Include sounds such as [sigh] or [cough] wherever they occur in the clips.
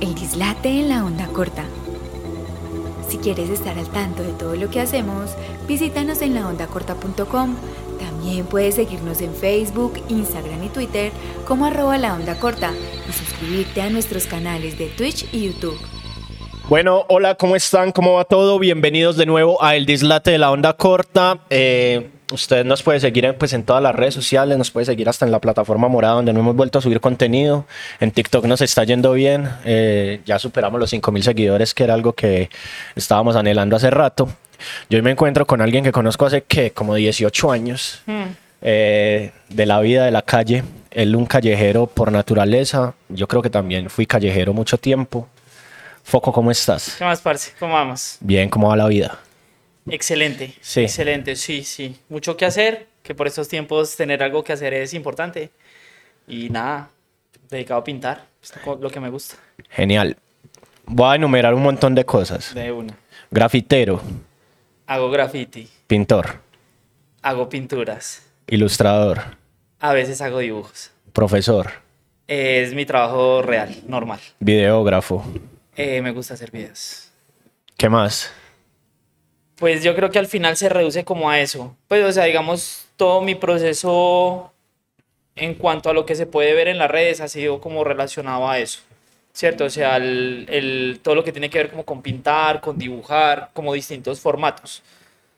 El dislate en la onda corta. Si quieres estar al tanto de todo lo que hacemos, visítanos en laondacorta.com. También puedes seguirnos en Facebook, Instagram y Twitter como arroba la onda corta y suscribirte a nuestros canales de Twitch y YouTube. Bueno, hola, ¿cómo están? ¿Cómo va todo? Bienvenidos de nuevo a El Dislate de la Onda Corta. Eh, usted nos puede seguir en, pues, en todas las redes sociales, nos puede seguir hasta en la plataforma morada donde no hemos vuelto a subir contenido. En TikTok nos está yendo bien, eh, ya superamos los 5.000 seguidores, que era algo que estábamos anhelando hace rato. Yo hoy me encuentro con alguien que conozco hace, ¿qué? Como 18 años, eh, de la vida de la calle. Él un callejero por naturaleza, yo creo que también fui callejero mucho tiempo. Foco, ¿cómo estás? ¿Qué más, parce? ¿Cómo vamos? Bien, ¿cómo va la vida? Excelente. Sí. Excelente, sí, sí. Mucho que hacer, que por estos tiempos tener algo que hacer es importante. Y nada, dedicado a pintar, es lo que me gusta. Genial. Voy a enumerar un montón de cosas. De una. Grafitero, Hago graffiti, pintor, hago pinturas, ilustrador, a veces hago dibujos. profesor, Es mi trabajo real, normal. videógrafo. Eh, me gusta hacer videos. ¿Qué más? Pues yo creo que al final se reduce como a eso. Pues, o sea, digamos, todo mi proceso en cuanto a lo que se puede ver en las redes ha sido como relacionado a eso. ¿Cierto? O sea, el, el- todo lo que tiene que ver como con pintar, con dibujar, como distintos formatos.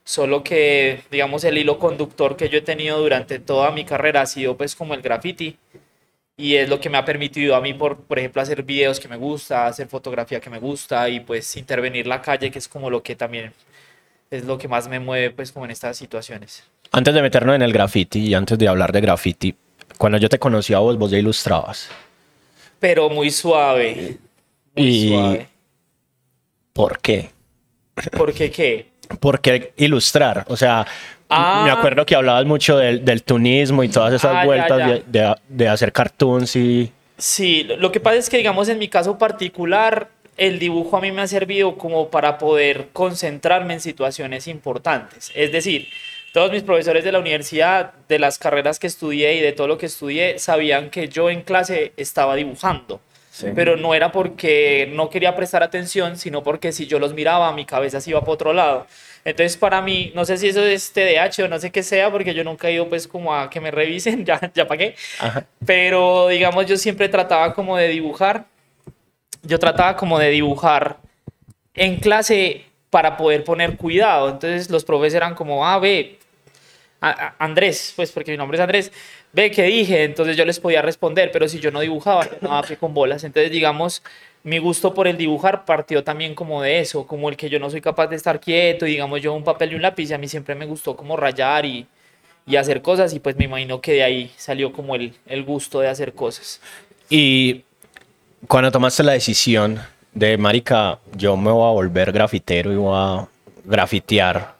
Solo que, digamos, el hilo conductor que yo he tenido durante toda mi carrera ha sido pues como el graffiti. Y es lo que me ha permitido a mí, por, por ejemplo, hacer videos que me gusta, hacer fotografía que me gusta y pues intervenir la calle, que es como lo que también es lo que más me mueve pues como en estas situaciones. Antes de meternos en el graffiti y antes de hablar de graffiti, cuando yo te conocí a vos, vos ya ilustrabas. Pero muy suave. Muy Y- suave. ¿Por qué? ¿Por qué qué? ¿Por qué ilustrar? O sea, Ah. me acuerdo que hablabas mucho del, del tunismo y todas esas Ah, vueltas ya. De, de- de hacer cartoons y... Sí, lo- lo que pasa es que, digamos, en mi caso particular, el dibujo a mí me ha servido como para poder concentrarme en situaciones importantes. Es decir, todos mis profesores de la universidad, de las carreras que estudié y de todo lo que estudié, sabían que yo en clase estaba dibujando. Pero no era porque no quería prestar atención, sino porque si yo los miraba, mi cabeza se iba para otro lado. Entonces, para mí, no sé si eso es TDAH o no sé qué sea, porque yo nunca he ido pues como a que me revisen, [laughs] ya, ya pagué. Pero, digamos, yo siempre trataba como de dibujar. Yo trataba como de dibujar en clase para poder poner cuidado. Entonces, los profes eran como, ah, ve, a- Andrés, pues porque mi nombre es Andrés, ve qué dije, entonces yo les podía responder, pero si yo no dibujaba, no pie con bolas. Entonces, digamos, mi gusto por el dibujar partió también como de eso, como el que yo no soy capaz de estar quieto, digamos, yo un papel y un lápiz, y a mí siempre me gustó como rayar y, y hacer cosas, y pues me imagino que de ahí salió como el, el gusto de hacer cosas. Y cuando tomaste la decisión de, marica, yo me voy a volver grafitero y voy a grafitear,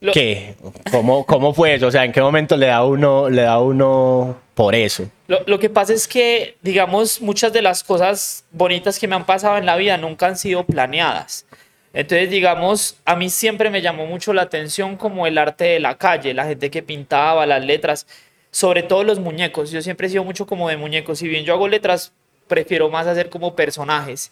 Lo- ¿qué? ¿Cómo, ¿Cómo fue eso? O sea, ¿en qué momento le da uno, le da uno por eso? Lo, lo que pasa es que, digamos, muchas de las cosas bonitas que me han pasado en la vida nunca han sido planeadas. Entonces, digamos, a mí siempre me llamó mucho la atención como el arte de la calle, la gente que pintaba, las letras, sobre todo los muñecos. Yo siempre he sido mucho como de muñecos. Si bien yo hago letras, prefiero más hacer como personajes.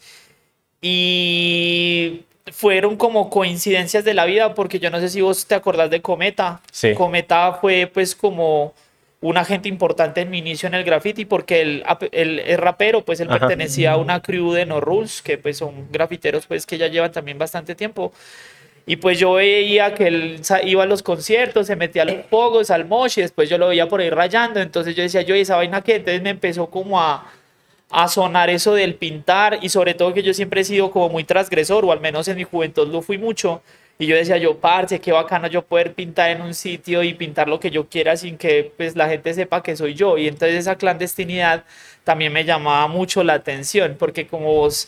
Y fueron como coincidencias de la vida, porque yo no sé si vos te acordás de Cometa. Sí. Cometa fue pues como un agente importante en mi inicio en el graffiti, porque él, él es rapero, pues él Ajá. pertenecía a una crew de No Rules, que pues son grafiteros pues que ya llevan también bastante tiempo. Y pues yo veía que él iba a los conciertos, se metía a los pogos, al mosh, y después yo lo veía por ahí rayando. Entonces yo decía, yo, ¿y esa vaina qué? Entonces me empezó como a, a sonar eso del pintar, y sobre todo que yo siempre he sido como muy transgresor, o al menos en mi juventud lo fui mucho. Y yo decía, yo, parce, qué bacano yo poder pintar en un sitio y pintar lo que yo quiera sin que pues la gente sepa que soy yo. Y entonces esa clandestinidad también me llamaba mucho la atención, porque como vos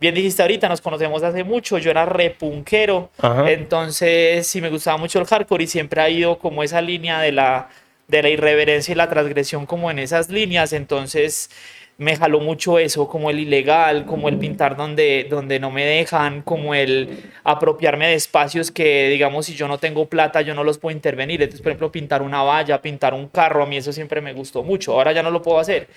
bien dijiste ahorita, nos conocemos hace mucho, yo era repunquero, Ajá. entonces sí me gustaba mucho el hardcore y siempre ha ido como esa línea de la, de la irreverencia y la transgresión como en esas líneas, entonces me jaló mucho eso, como el ilegal, como el pintar donde, donde no me dejan, como el apropiarme de espacios que, digamos, si yo no tengo plata, yo no los puedo intervenir. Entonces, por ejemplo, pintar una valla, pintar un carro, a mí eso siempre me gustó mucho. Ahora ya no lo puedo hacer.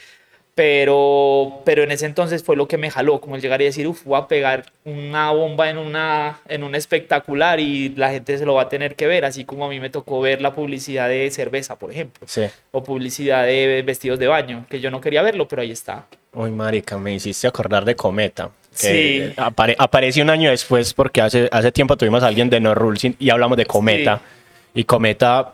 Pero, pero en ese entonces fue lo que me jaló, como el llegar y decir, uff, voy a pegar una bomba en, una, en un espectacular y la gente se lo va a tener que ver, así como a mí me tocó ver la publicidad de cerveza, por ejemplo, Sí. o publicidad de vestidos de baño, que yo no quería verlo, pero ahí está. Uy, marica, me hiciste acordar de Cometa. que Sí. apare- apareció un año después porque hace, hace tiempo tuvimos a alguien de No Rules y- y hablamos de Cometa. Y Cometa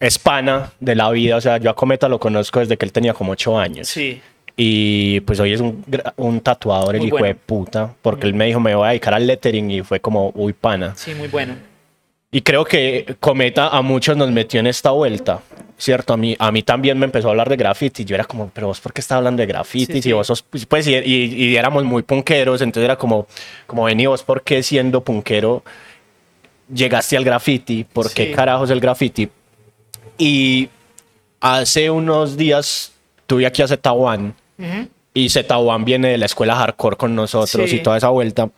es pana de la vida. O sea, yo a Cometa lo conozco desde que él tenía como 8 años. Sí, Y pues hoy es un, un tatuador, el Muy hijo bueno. de puta. Porque él me dijo, me voy a dedicar al lettering y fue como, uy, pana. sí, muy bueno. Y creo que Cometa a muchos nos metió en esta vuelta, ¿cierto? A mí, a mí también me empezó a hablar de graffiti. Yo era como, pero vos, ¿por qué estás hablando de graffiti? Sí, sí. vos sos, pues, pues, y, y- y éramos muy punqueros, entonces era como, como, vení vos, ¿por qué siendo punquero llegaste al graffiti? ¿Por qué Sí. carajos el graffiti? Y hace unos días tuve aquí a Z1 Ujú. y Z1 viene de la escuela hardcore con nosotros Sí. y toda esa vuelta.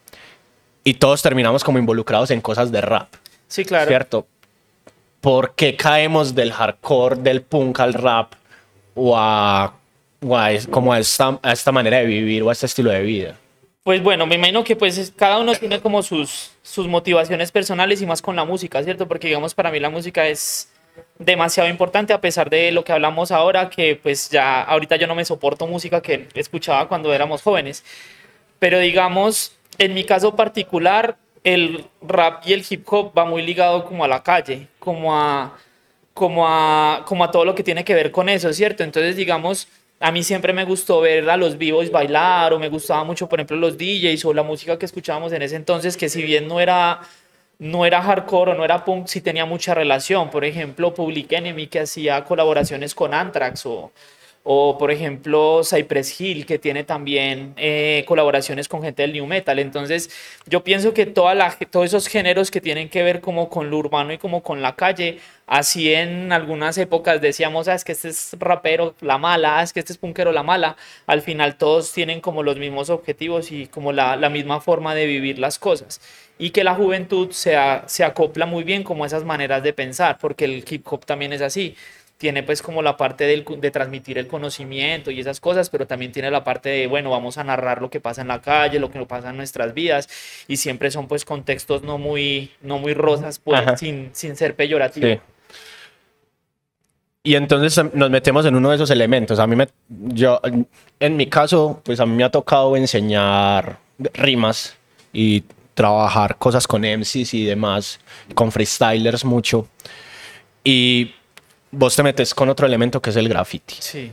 Y todos terminamos como involucrados en cosas de rap. Sí, claro. ¿cierto? ¿Por qué caemos del hardcore, del punk al rap o a, o a como a esta, a esta manera de vivir o a este estilo de vida? Pues bueno, me imagino que pues es- cada uno tiene como sus, sus motivaciones personales y más con la música, ¿cierto? Porque digamos para mí la música es demasiado importante a pesar de lo que hablamos ahora, que pues ya ahorita yo no me soporto música que escuchaba cuando éramos jóvenes. Pero digamos, en mi caso particular, el rap y el hip hop va muy ligado como a la calle, como a, como a, como a todo lo que tiene que ver con eso, ¿cierto? Entonces, digamos, a mí siempre me gustó ver a los vivos bailar o me gustaba mucho, por ejemplo, los DJs o la música que escuchábamos en ese entonces, que si bien no era, no era hardcore o no era punk, sí tenía mucha relación. Por ejemplo, Public Enemy, que hacía colaboraciones con Anthrax o, o por ejemplo Cypress Hill, que tiene también eh, colaboraciones con gente del New Metal. Entonces yo pienso que toda la, todos esos géneros que tienen que ver como con lo urbano y como con la calle, así en algunas épocas decíamos, ah, es que este es rapero, la mala, ah, es que este es punkero, la mala, al final todos tienen como los mismos objetivos y como la, la misma forma de vivir las cosas. Y que la juventud se, se acopla muy bien como esas maneras de pensar, porque el hip hop también es así tiene pues como la parte del, de transmitir el conocimiento y esas cosas, pero también tiene la parte de, bueno, vamos a narrar lo que pasa en la calle, lo que pasa en nuestras vidas, y siempre son pues contextos no muy, no muy rosas, pues, sin, sin ser peyorativo. Sí. Y entonces em, nos metemos en uno de esos elementos. A mí me, yo, en mi caso, pues a mí me ha tocado enseñar rimas y trabajar cosas con MCs y demás, con freestylers mucho. Y vos te metes con otro elemento que es el graffiti. Sí.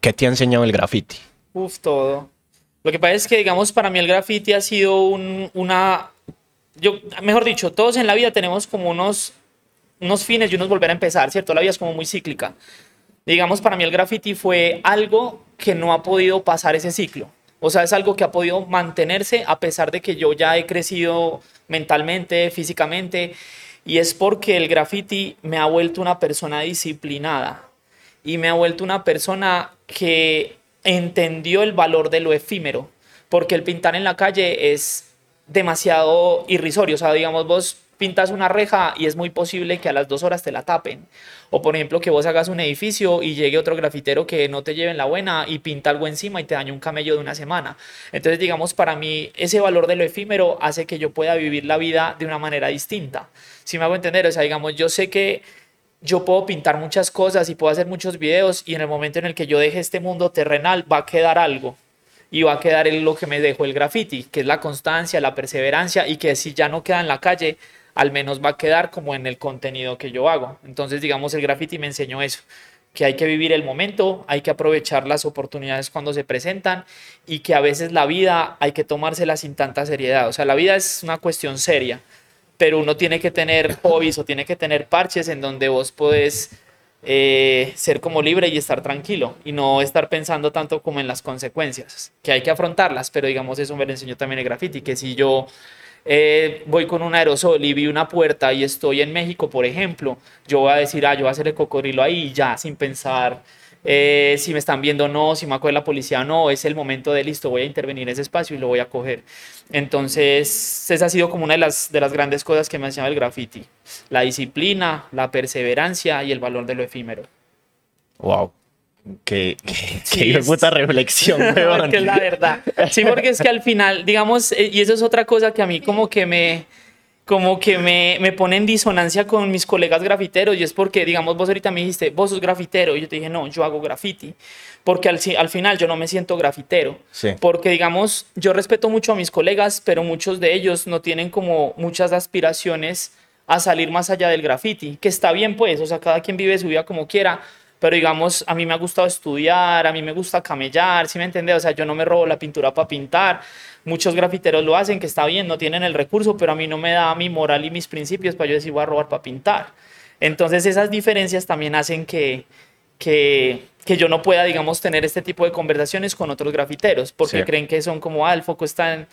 ¿Qué te ha enseñado el graffiti? Uf, todo. Lo que pasa es que, digamos, para mí el graffiti ha sido un- una... Yo, mejor dicho, todos en la vida tenemos como unos, unos fines y unos volver a empezar, ¿cierto? La vida es como muy cíclica. Digamos, para mí el graffiti fue algo que no ha podido pasar ese ciclo. O sea, es algo que ha podido mantenerse a pesar de que yo ya he crecido mentalmente, físicamente. Y es porque el graffiti me ha vuelto una persona disciplinada y me ha vuelto una persona que entendió el valor de lo efímero, porque el pintar en la calle es demasiado irrisorio, o sea, digamos, vos pintas una reja y es muy posible que a las dos horas te la tapen, o por ejemplo que vos hagas un edificio y llegue otro grafitero que no te lleve en la buena y pinta algo encima y te dañe un camello de una semana. Entonces, digamos, para mí ese valor de lo efímero hace que yo pueda vivir la vida de una manera distinta. Si me hago entender, o sea, digamos, yo sé que yo puedo pintar muchas cosas y puedo hacer muchos videos y en el momento en el que yo deje este mundo terrenal va a quedar algo y va a quedar lo que me dejó el graffiti, que es la constancia, la perseverancia y que si ya no queda en la calle, al menos va a quedar como en el contenido que yo hago. Entonces, digamos, el graffiti me enseñó eso, que hay que vivir el momento, hay que aprovechar las oportunidades cuando se presentan y que a veces la vida hay que tomársela sin tanta seriedad. O sea, la vida es una cuestión seria pero uno tiene que tener [laughs] hobbies o tiene que tener parches en donde vos podés eh, ser como libre y estar tranquilo y no estar pensando tanto como en las consecuencias, que hay que afrontarlas, pero digamos eso me lo enseñó también el graffiti, que si yo eh, voy con un aerosol y vi una puerta y estoy en México, por ejemplo, yo voy a decir, ah, yo voy a hacer el cocodrilo ahí ya, sin pensar eh, si me están viendo o no, si me acuerda la policía o no, es el momento de listo, voy a intervenir en ese espacio y lo voy a coger. Entonces, esa ha sido como una de las, de las grandes cosas que me ha enseñado el graffiti. La disciplina, la perseverancia y el valor de lo efímero. Wow. Qué, qué, [laughs] Sí, de es- puta reflexión, [laughs] weón. es que es la verdad. Sí, porque es que al final, digamos, eh, y eso es otra cosa que a mí como que me como que me, me pone en disonancia con mis colegas grafiteros y es porque, digamos, vos ahorita me dijiste, vos sos grafitero y yo te dije, no, yo hago graffiti, porque al, al final yo no me siento grafitero, Sí. porque, digamos, yo respeto mucho a mis colegas, pero muchos de ellos no tienen como muchas aspiraciones a salir más allá del graffiti, que está bien pues, o sea, cada quien vive su vida como quiera, pero digamos, a mí me ha gustado estudiar, a mí me gusta camellar, ¿sí me entiendes? O sea, yo no me robo la pintura para pintar, muchos grafiteros lo hacen, que está bien, no tienen el recurso, pero a mí no me da mi moral y mis principios para yo decir voy a robar para pintar. Entonces esas diferencias también hacen que, que, que yo no pueda, digamos, tener este tipo de conversaciones con otros grafiteros, porque Sí. creen que son como, ah, el foco está en,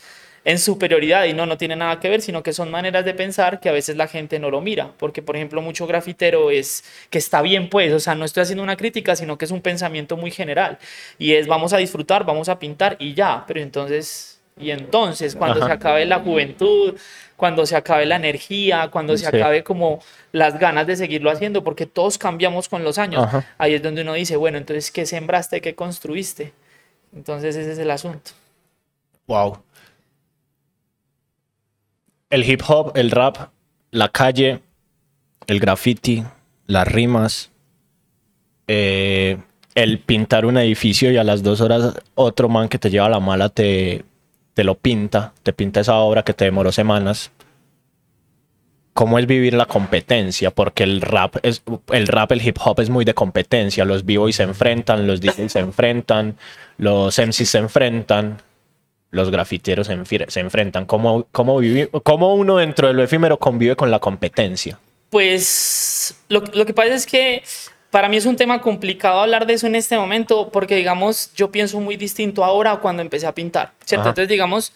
en superioridad y no, no tiene nada que ver, sino que son maneras de pensar que a veces la gente no lo mira, porque por ejemplo mucho grafitero es que está bien pues, o sea, no estoy haciendo una crítica, sino que es un pensamiento muy general y es vamos a disfrutar, vamos a pintar y ya, pero entonces, y entonces cuando Ajá. se acabe la juventud, cuando se acabe la energía, cuando se Sí. acabe como las ganas de seguirlo haciendo, porque todos cambiamos con los años, Ajá. ahí es donde uno dice, bueno, entonces, ¿qué sembraste, qué construiste? Entonces ese es el asunto. Wow. El hip hop, el rap, la calle, el graffiti, las rimas, eh, el pintar un edificio y a las dos horas otro man que te lleva la mala te, te lo pinta, te pinta esa obra que te demoró semanas. ¿Cómo es vivir la competencia? Porque el rap, es, el rap, el hip hop es muy de competencia. Los b-boys se enfrentan, los DJs se enfrentan, los MCs se enfrentan los grafiteros se, se enfrentan. ¿Cómo, cómo, cómo uno dentro de lo efímero convive con la competencia? Pues lo, lo que pasa es que para mí es un tema complicado hablar de eso en este momento porque, digamos, yo pienso muy distinto ahora a cuando empecé a pintar, ¿cierto? Ajá. Entonces, digamos,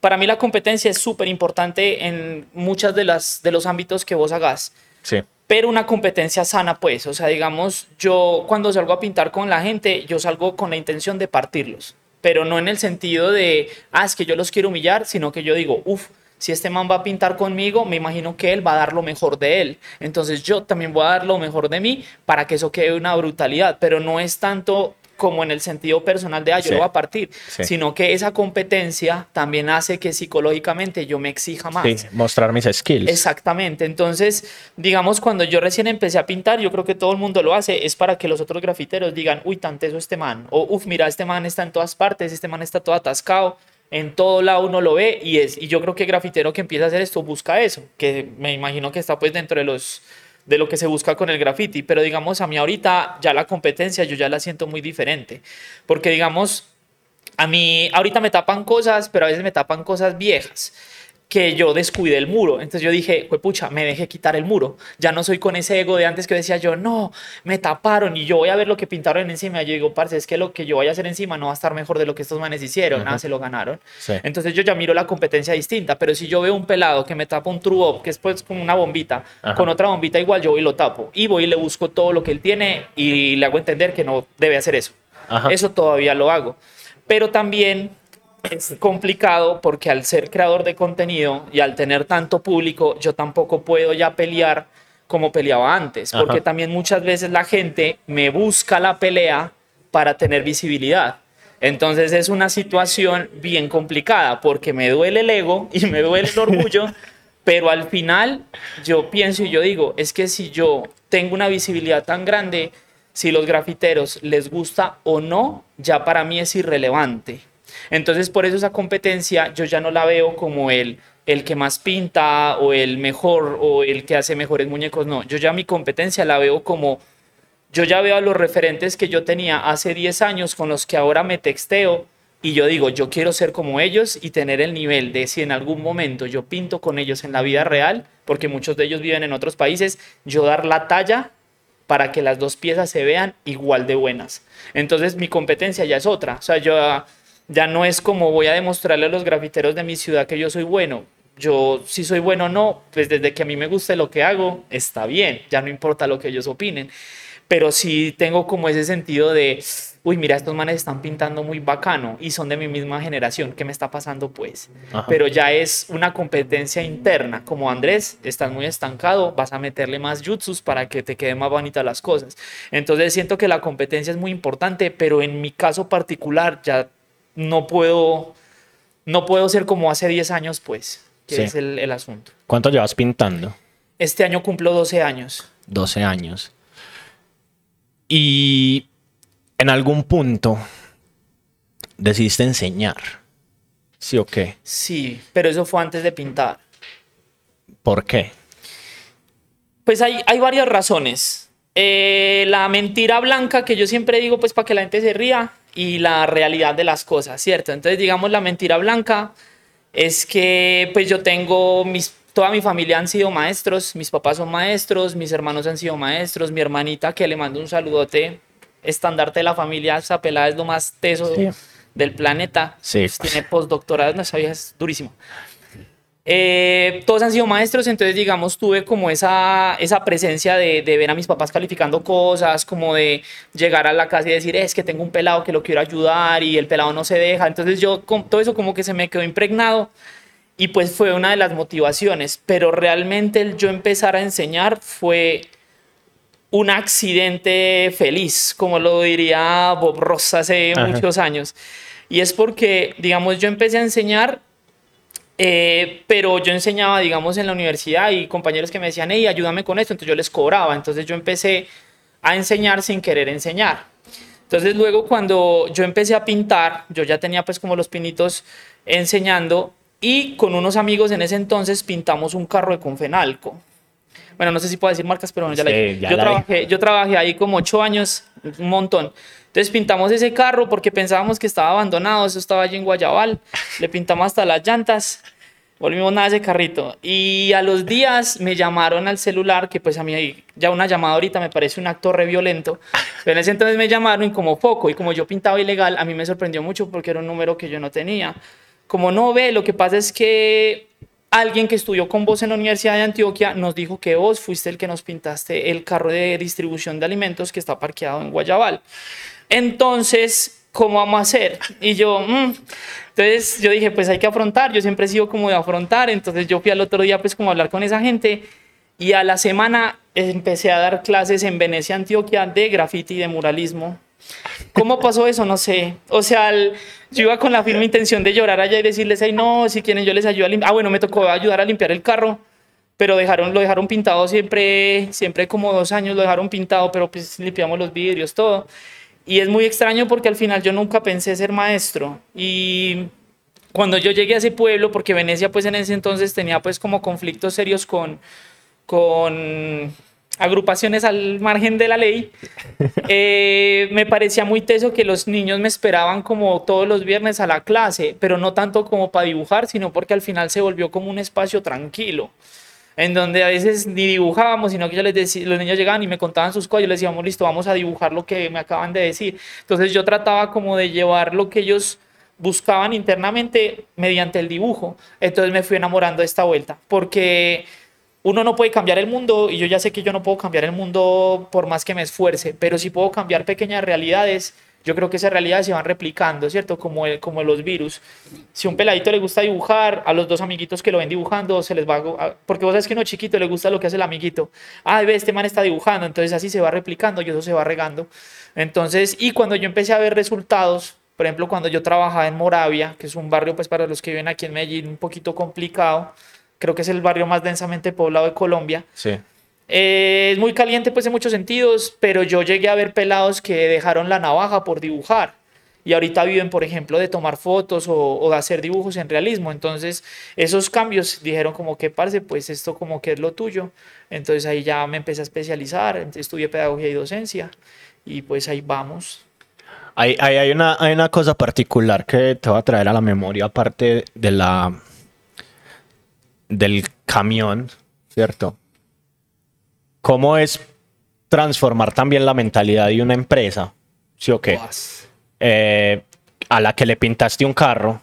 para mí la competencia es súper importante en muchas de, las, de los ámbitos que vos hagas. Sí. pero una competencia sana, pues. O sea, digamos, yo cuando salgo a pintar con la gente, yo salgo con la intención de partirlos, pero no en el sentido de, ah, es que yo los quiero humillar, sino que yo digo, uff, si este man va a pintar conmigo, me imagino que él va a dar lo mejor de él. Entonces yo también voy a dar lo mejor de mí para que eso quede una brutalidad, pero no es tanto como en el sentido personal de, ah, yo Sí. lo voy a partir, Sí. sino que esa competencia también hace que psicológicamente yo me exija más. Sí, mostrar mis skills. Exactamente. Entonces, digamos, cuando yo recién empecé a pintar, yo creo que todo el mundo lo hace, es para que los otros grafiteros digan, uy, tan teso este man, o uff, mira, este man está en todas partes, este man está todo atascado, en todo lado uno lo ve, y, es, y yo creo que el grafitero que empieza a hacer esto busca eso, que me imagino que está pues dentro de los de lo que se busca con el graffiti, pero digamos a mí ahorita ya la competencia yo ya la siento muy diferente, porque digamos a mí ahorita me tapan cosas, pero a veces me tapan cosas viejas que yo descuidé el muro. Entonces yo dije, pues pucha, me dejé quitar el muro. Ya no soy con ese ego de antes que decía yo, no, me taparon y yo voy a ver lo que pintaron encima. Yo digo, parce, es que lo que yo voy a hacer encima no va a estar mejor de lo que estos manes hicieron. Nada, se lo ganaron. Sí. Entonces yo ya miro la competencia distinta. Pero si yo veo un pelado que me tapa un true up, que es pues como una bombita, Ajá. con otra bombita igual, yo voy y lo tapo. Y voy y le busco todo lo que él tiene y le hago entender que no debe hacer eso. Ajá. Eso todavía lo hago. Pero también es complicado porque al ser creador de contenido y al tener tanto público, yo tampoco puedo ya pelear como peleaba antes, porque Ajá. también muchas veces la gente me busca la pelea para tener visibilidad. Entonces es una situación bien complicada porque me duele el ego y me duele el orgullo, [laughs] pero al final yo pienso y yo digo, es que si yo tengo una visibilidad tan grande, si los grafiteros les gusta o no, ya para mí es irrelevante. Entonces por eso esa competencia yo ya no la veo como el, el que más pinta o el mejor o el que hace mejores muñecos, no, yo ya mi competencia la veo como yo ya veo a los referentes que yo tenía hace 10 años con los que ahora me texteo y yo digo, yo quiero ser como ellos y tener el nivel de si en algún momento yo pinto con ellos en la vida real, porque muchos de ellos viven en otros países, yo dar la talla para que las dos piezas se vean igual de buenas. Entonces mi competencia ya es otra, o sea, yo ya no es como voy a demostrarle a los grafiteros de mi ciudad que yo soy bueno. Yo si soy bueno o no, pues desde que a mí me guste lo que hago, está bien, ya no importa lo que ellos opinen pero sí tengo como ese sentido de, uy, mira, estos manes están pintando muy bacano y son de mi misma generación, ¿qué me está pasando pues? Ajá. Pero ya es una competencia interna, como Andrés, estás muy estancado, vas a meterle más jutsus para que te queden más bonitas las cosas. Entonces siento que la competencia es muy importante, pero en mi caso particular ya no puedo, no puedo ser como hace 10 años pues, que Sí. es el, el asunto. ¿Cuánto llevas pintando? Este año cumplo 12 años. 12 años. Y en algún punto decidiste enseñar. ¿Sí o qué? Sí, pero eso fue antes de pintar. ¿Por qué? Pues hay, hay varias razones. Eh, la mentira blanca que yo siempre digo, pues para que la gente se ría, y la realidad de las cosas, ¿cierto? Entonces, digamos, la mentira blanca es que pues yo tengo mis... Toda mi familia han sido maestros, mis papás son maestros, mis hermanos han sido maestros, mi hermanita que le mando un saludote, estandarte de la familia, esa pelada es lo más teso Sí. del planeta, Sí. Pues, tiene postdoctorado, no vieja es durísimo. Eh, todos han sido maestros, entonces digamos tuve como esa, esa presencia de, de ver a mis papás calificando cosas, como de llegar a la casa y decir, es que tengo un pelado que lo quiero ayudar y el pelado no se deja. Entonces yo con todo eso como que se me quedó impregnado y pues fue una de las motivaciones, pero realmente el yo empezar a enseñar fue un accidente feliz, como lo diría Bob Ross hace Ajá. muchos años. Y es porque, digamos, yo empecé a enseñar eh, pero yo enseñaba, digamos, en la universidad y compañeros que me decían, hey, ayúdame con esto, entonces yo les cobraba, entonces yo empecé a enseñar sin querer enseñar. Entonces luego cuando yo empecé a pintar, yo ya tenía pues como los pinitos enseñando y con unos amigos en ese entonces pintamos un carro de Confenalco. Bueno, no sé si puedo decir marcas, pero bueno, ya la Sí, dije. ya yo, la trabajé, yo trabajé ahí como ocho años, un montón. Entonces pintamos ese carro porque pensábamos que estaba abandonado, eso estaba allí en Guayabal. Le pintamos hasta las llantas, volvimos nada ese carrito. Y a los días me llamaron al celular, que pues a mí ya una llamada ahorita me parece un acto re violento. Pero en ese entonces me llamaron y como poco, y como yo pintaba ilegal, a mí me sorprendió mucho porque era un número que yo no tenía. Como no ve, lo que pasa es que alguien que estudió con vos en la Universidad de Antioquia nos dijo que vos fuiste el que nos pintaste el carro de distribución de alimentos que está parqueado en Guayabal. Entonces, ¿cómo vamos a hacer? Y yo, mm. entonces yo dije, pues hay que afrontar, yo siempre he sido como de afrontar, entonces yo fui al otro día pues como a hablar con esa gente y a la semana empecé a dar clases en Venecia, Antioquia, de graffiti y de muralismo. ¿Cómo pasó eso? No sé. O sea, el- yo iba con la firme intención de llorar allá y decirles, ay, no, si quieren yo les ayudo a limpiar. Ah, bueno, me tocó ayudar a limpiar el carro, pero dejaron, lo dejaron pintado siempre, siempre como dos años lo dejaron pintado, pero pues limpiamos los vidrios, todo. Y es muy extraño porque al final yo nunca pensé ser maestro. Y cuando yo llegué a ese pueblo, porque Venecia pues en ese entonces tenía pues como conflictos serios con, con agrupaciones al margen de la ley, [laughs] eh, me parecía muy teso que los niños me esperaban como todos los viernes a la clase, pero no tanto como para dibujar, sino porque al final se volvió como un espacio tranquilo en donde a veces ni dibujábamos, sino que yo les decía, los niños llegaban y me contaban sus cosas, yo les decíamos, listo, vamos a dibujar lo que me acaban de decir. Entonces yo trataba como de llevar lo que ellos buscaban internamente mediante el dibujo. Entonces me fui enamorando de esta vuelta, porque uno no puede cambiar el mundo y yo ya sé que yo no puedo cambiar el mundo por más que me esfuerce, pero si puedo cambiar pequeñas realidades, yo creo que esas realidades se van replicando, ¿cierto? Como, como los virus. Si a un peladito le gusta dibujar, a los dos amiguitos que lo ven dibujando se les va a- Porque vos sabes que a uno chiquito le gusta lo que hace el amiguito. Ah, ve, este man está dibujando, entonces así se va replicando y eso se va regando. Entonces, y cuando yo empecé a ver resultados, por ejemplo, cuando yo trabajaba en Moravia, que es un barrio, pues para los que viven aquí en Medellín, un poquito complicado, creo que es el barrio más densamente poblado de Colombia, Sí. eh, es muy caliente pues en muchos sentidos, pero yo llegué a ver pelados que dejaron la navaja por dibujar y ahorita viven, por ejemplo, de tomar fotos o, o de hacer dibujos en realismo. Entonces, esos cambios dijeron como que, parce, pues esto como que es lo tuyo. Entonces ahí ya me empecé a especializar, estudié pedagogía y docencia y pues ahí vamos. Hay, hay, hay una, hay una cosa particular que te va a traer a la memoria, aparte de la del camión, ¿cierto? ¿Cómo es transformar también la mentalidad de una empresa? ¿Sí o qué? Eh, a la que le pintaste un carro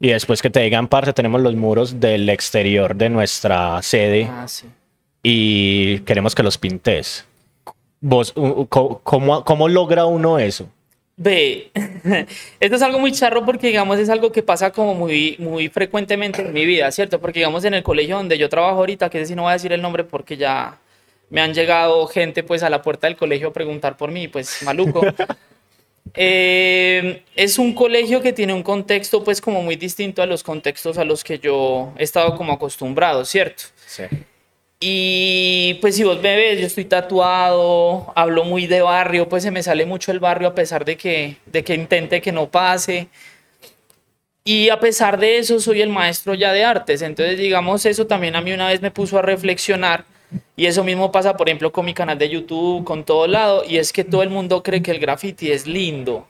y después que te digan, parce, tenemos los muros del exterior de nuestra sede Ah, sí. y queremos que los pintes. vos, u- u- co- ¿cómo, cómo logra uno eso? Ve, [laughs] esto es algo muy charro porque, digamos, es algo que pasa como muy, muy frecuentemente en mi vida, ¿cierto? Porque, digamos, en el colegio donde yo trabajo ahorita, que sí no voy a decir el nombre porque ya me han llegado gente, pues, a la puerta del colegio a preguntar por mí, pues, maluco. [laughs] Eh, es un colegio que tiene un contexto, pues, como muy distinto a los contextos a los que yo he estado como acostumbrado, ¿cierto? Sí. Y pues si vos me ves, yo estoy tatuado, hablo muy de barrio, pues se me sale mucho el barrio a pesar de que, de que intente que no pase. Y a pesar de eso, soy el maestro ya de artes. Entonces, digamos, eso también a mí una vez me puso a reflexionar. Y eso mismo pasa, por ejemplo, con mi canal de YouTube, con todo lado. Y es que todo el mundo cree que el graffiti es lindo.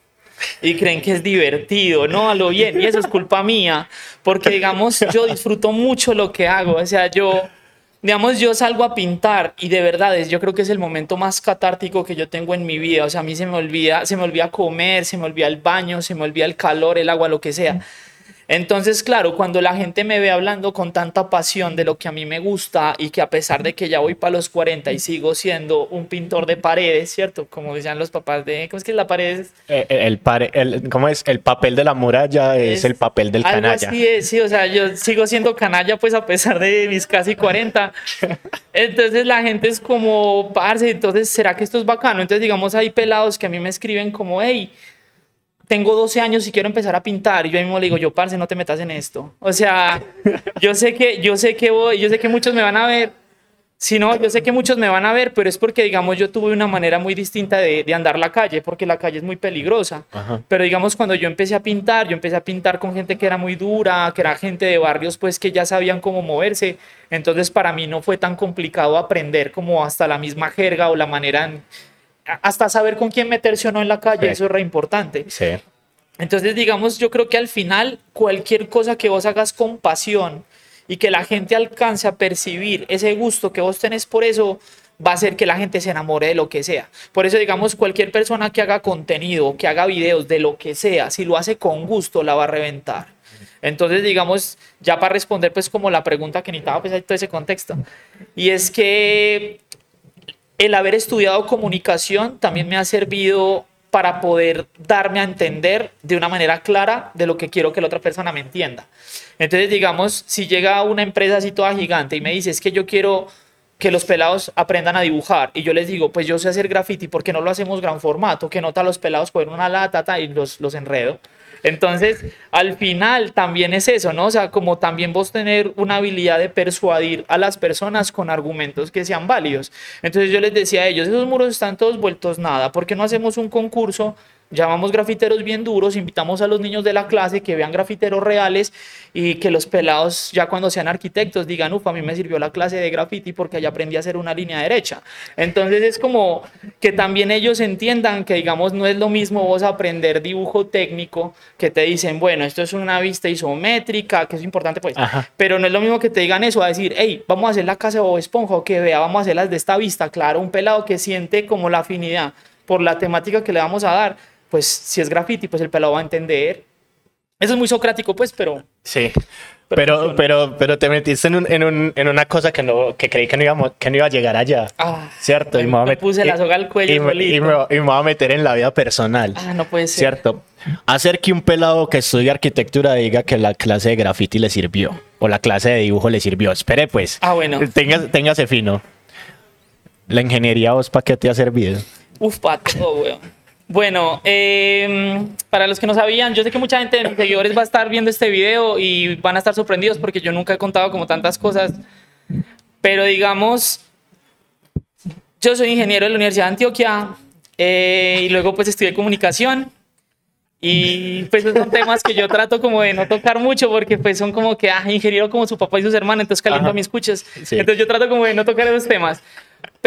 Y creen que es divertido, no a lo bien. Y eso es culpa mía. Porque, digamos, yo disfruto mucho lo que hago. O sea, yo digamos, yo salgo a pintar y de verdad es, yo creo que es el momento más catártico que yo tengo en mi vida. O sea, a mí se me olvida, se me olvida comer, se me olvida el baño, se me olvida el calor, el agua, lo que sea. Entonces, claro, cuando la gente me ve hablando con tanta pasión de lo que a mí me gusta y que a pesar de que ya voy para los 40 y sigo siendo un pintor de paredes, ¿cierto? Como decían los papás de, ¿cómo es que la pared es? Eh, El, pare- el- ¿Cómo es? El papel de la muralla es, Es el papel del Algo canalla. así es, sí, o sea, yo sigo siendo canalla pues a pesar de mis casi 40. Entonces la gente es como, parce, entonces, ¿será que esto es bacano? Entonces, digamos, hay pelados que a mí me escriben como, hey, tengo 12 años y quiero empezar a pintar. Y yo mismo le digo, yo, parce, no te metas en esto. O sea, yo sé que, yo sé que voy, yo sé que muchos me van a ver. Si no, yo sé que muchos me van a ver, pero es porque, digamos, yo tuve una manera muy distinta de, de andar la calle, porque la calle es muy peligrosa. Ajá. Pero digamos, cuando yo empecé a pintar, yo empecé a pintar con gente que era muy dura, que era gente de barrios, pues que ya sabían cómo moverse. Entonces, para mí no fue tan complicado aprender como hasta la misma jerga o la manera, en- hasta saber con quién meterse o no en la calle, Sí. eso es re importante. Sí. Entonces, digamos, yo creo que al final cualquier cosa que vos hagas con pasión y que la gente alcance a percibir ese gusto que vos tenés por eso, va a hacer que la gente se enamore de lo que sea. Por eso, digamos, cualquier persona que haga contenido, que haga videos de lo que sea, si lo hace con gusto, la va a reventar. Entonces, digamos, ya para responder pues como la pregunta que necesitaba pues todo ese contexto. Y es que el haber estudiado comunicación también me ha servido para poder darme a entender de una manera clara de lo que quiero que la otra persona me entienda. Entonces, digamos, si llega una empresa así toda gigante y me dice, es que yo quiero que los pelados aprendan a dibujar, y yo les digo, pues yo sé hacer graffiti, ¿por qué no lo hacemos gran formato? Que nota los pelados poner una lata ta, y los, los enredo. Entonces, al final también es eso, ¿no? O sea, como también vos tener una habilidad de persuadir a las personas con argumentos que sean válidos. Entonces yo les decía a ellos, esos muros están todos vueltos nada, ¿por qué no hacemos un concurso? Llamamos grafiteros bien duros, invitamos a los niños de la clase que vean grafiteros reales y que los pelados ya cuando sean arquitectos digan, uff, a mí me sirvió la clase de graffiti porque allá aprendí a hacer una línea derecha. Entonces es como que también ellos entiendan que digamos no es lo mismo vos aprender dibujo técnico que te dicen, bueno, esto es una vista isométrica, que es importante pues, Ajá. pero no es lo mismo que te digan eso, a decir, hey, vamos a hacer la casa de Bob Esponja o que vea, vamos a hacerlas de esta vista. Claro, un pelado que siente como la afinidad por la temática que le vamos a dar, pues si es graffiti, pues el pelado va a entender. Eso es muy socrático, pues, pero Sí. Pero Pero, pero, pero te metiste en, un- en, un- en una cosa que, no, que creí que no, íbamos, que no iba a llegar allá. ah, ¿Cierto? me- a me met- puse la soga al cuello y, me- y me, y me voy a meter en la vida personal. ah, no puede ser. ¿Cierto? Hacer que un pelado que estudia arquitectura diga que la clase de graffiti le sirvió o la clase de dibujo le sirvió. Espere, pues. Ah, bueno. Téngase, téngase fino. La ingeniería, ¿vos para qué te ha servido? Uf, pa' todo, weón. Bueno, eh, para los que no sabían, yo sé que mucha gente de mis seguidores va a estar viendo este video y van a estar sorprendidos porque yo nunca he contado como tantas cosas. Pero digamos, yo soy ingeniero de la Universidad de Antioquia eh, y luego pues estudié comunicación. Y pues esos son temas que yo trato como de no tocar mucho porque pues son como que, ah, ingeniero como su papá y sus hermanos, entonces caliento a mis escuchas. Sí. Entonces yo trato como de no tocar esos temas.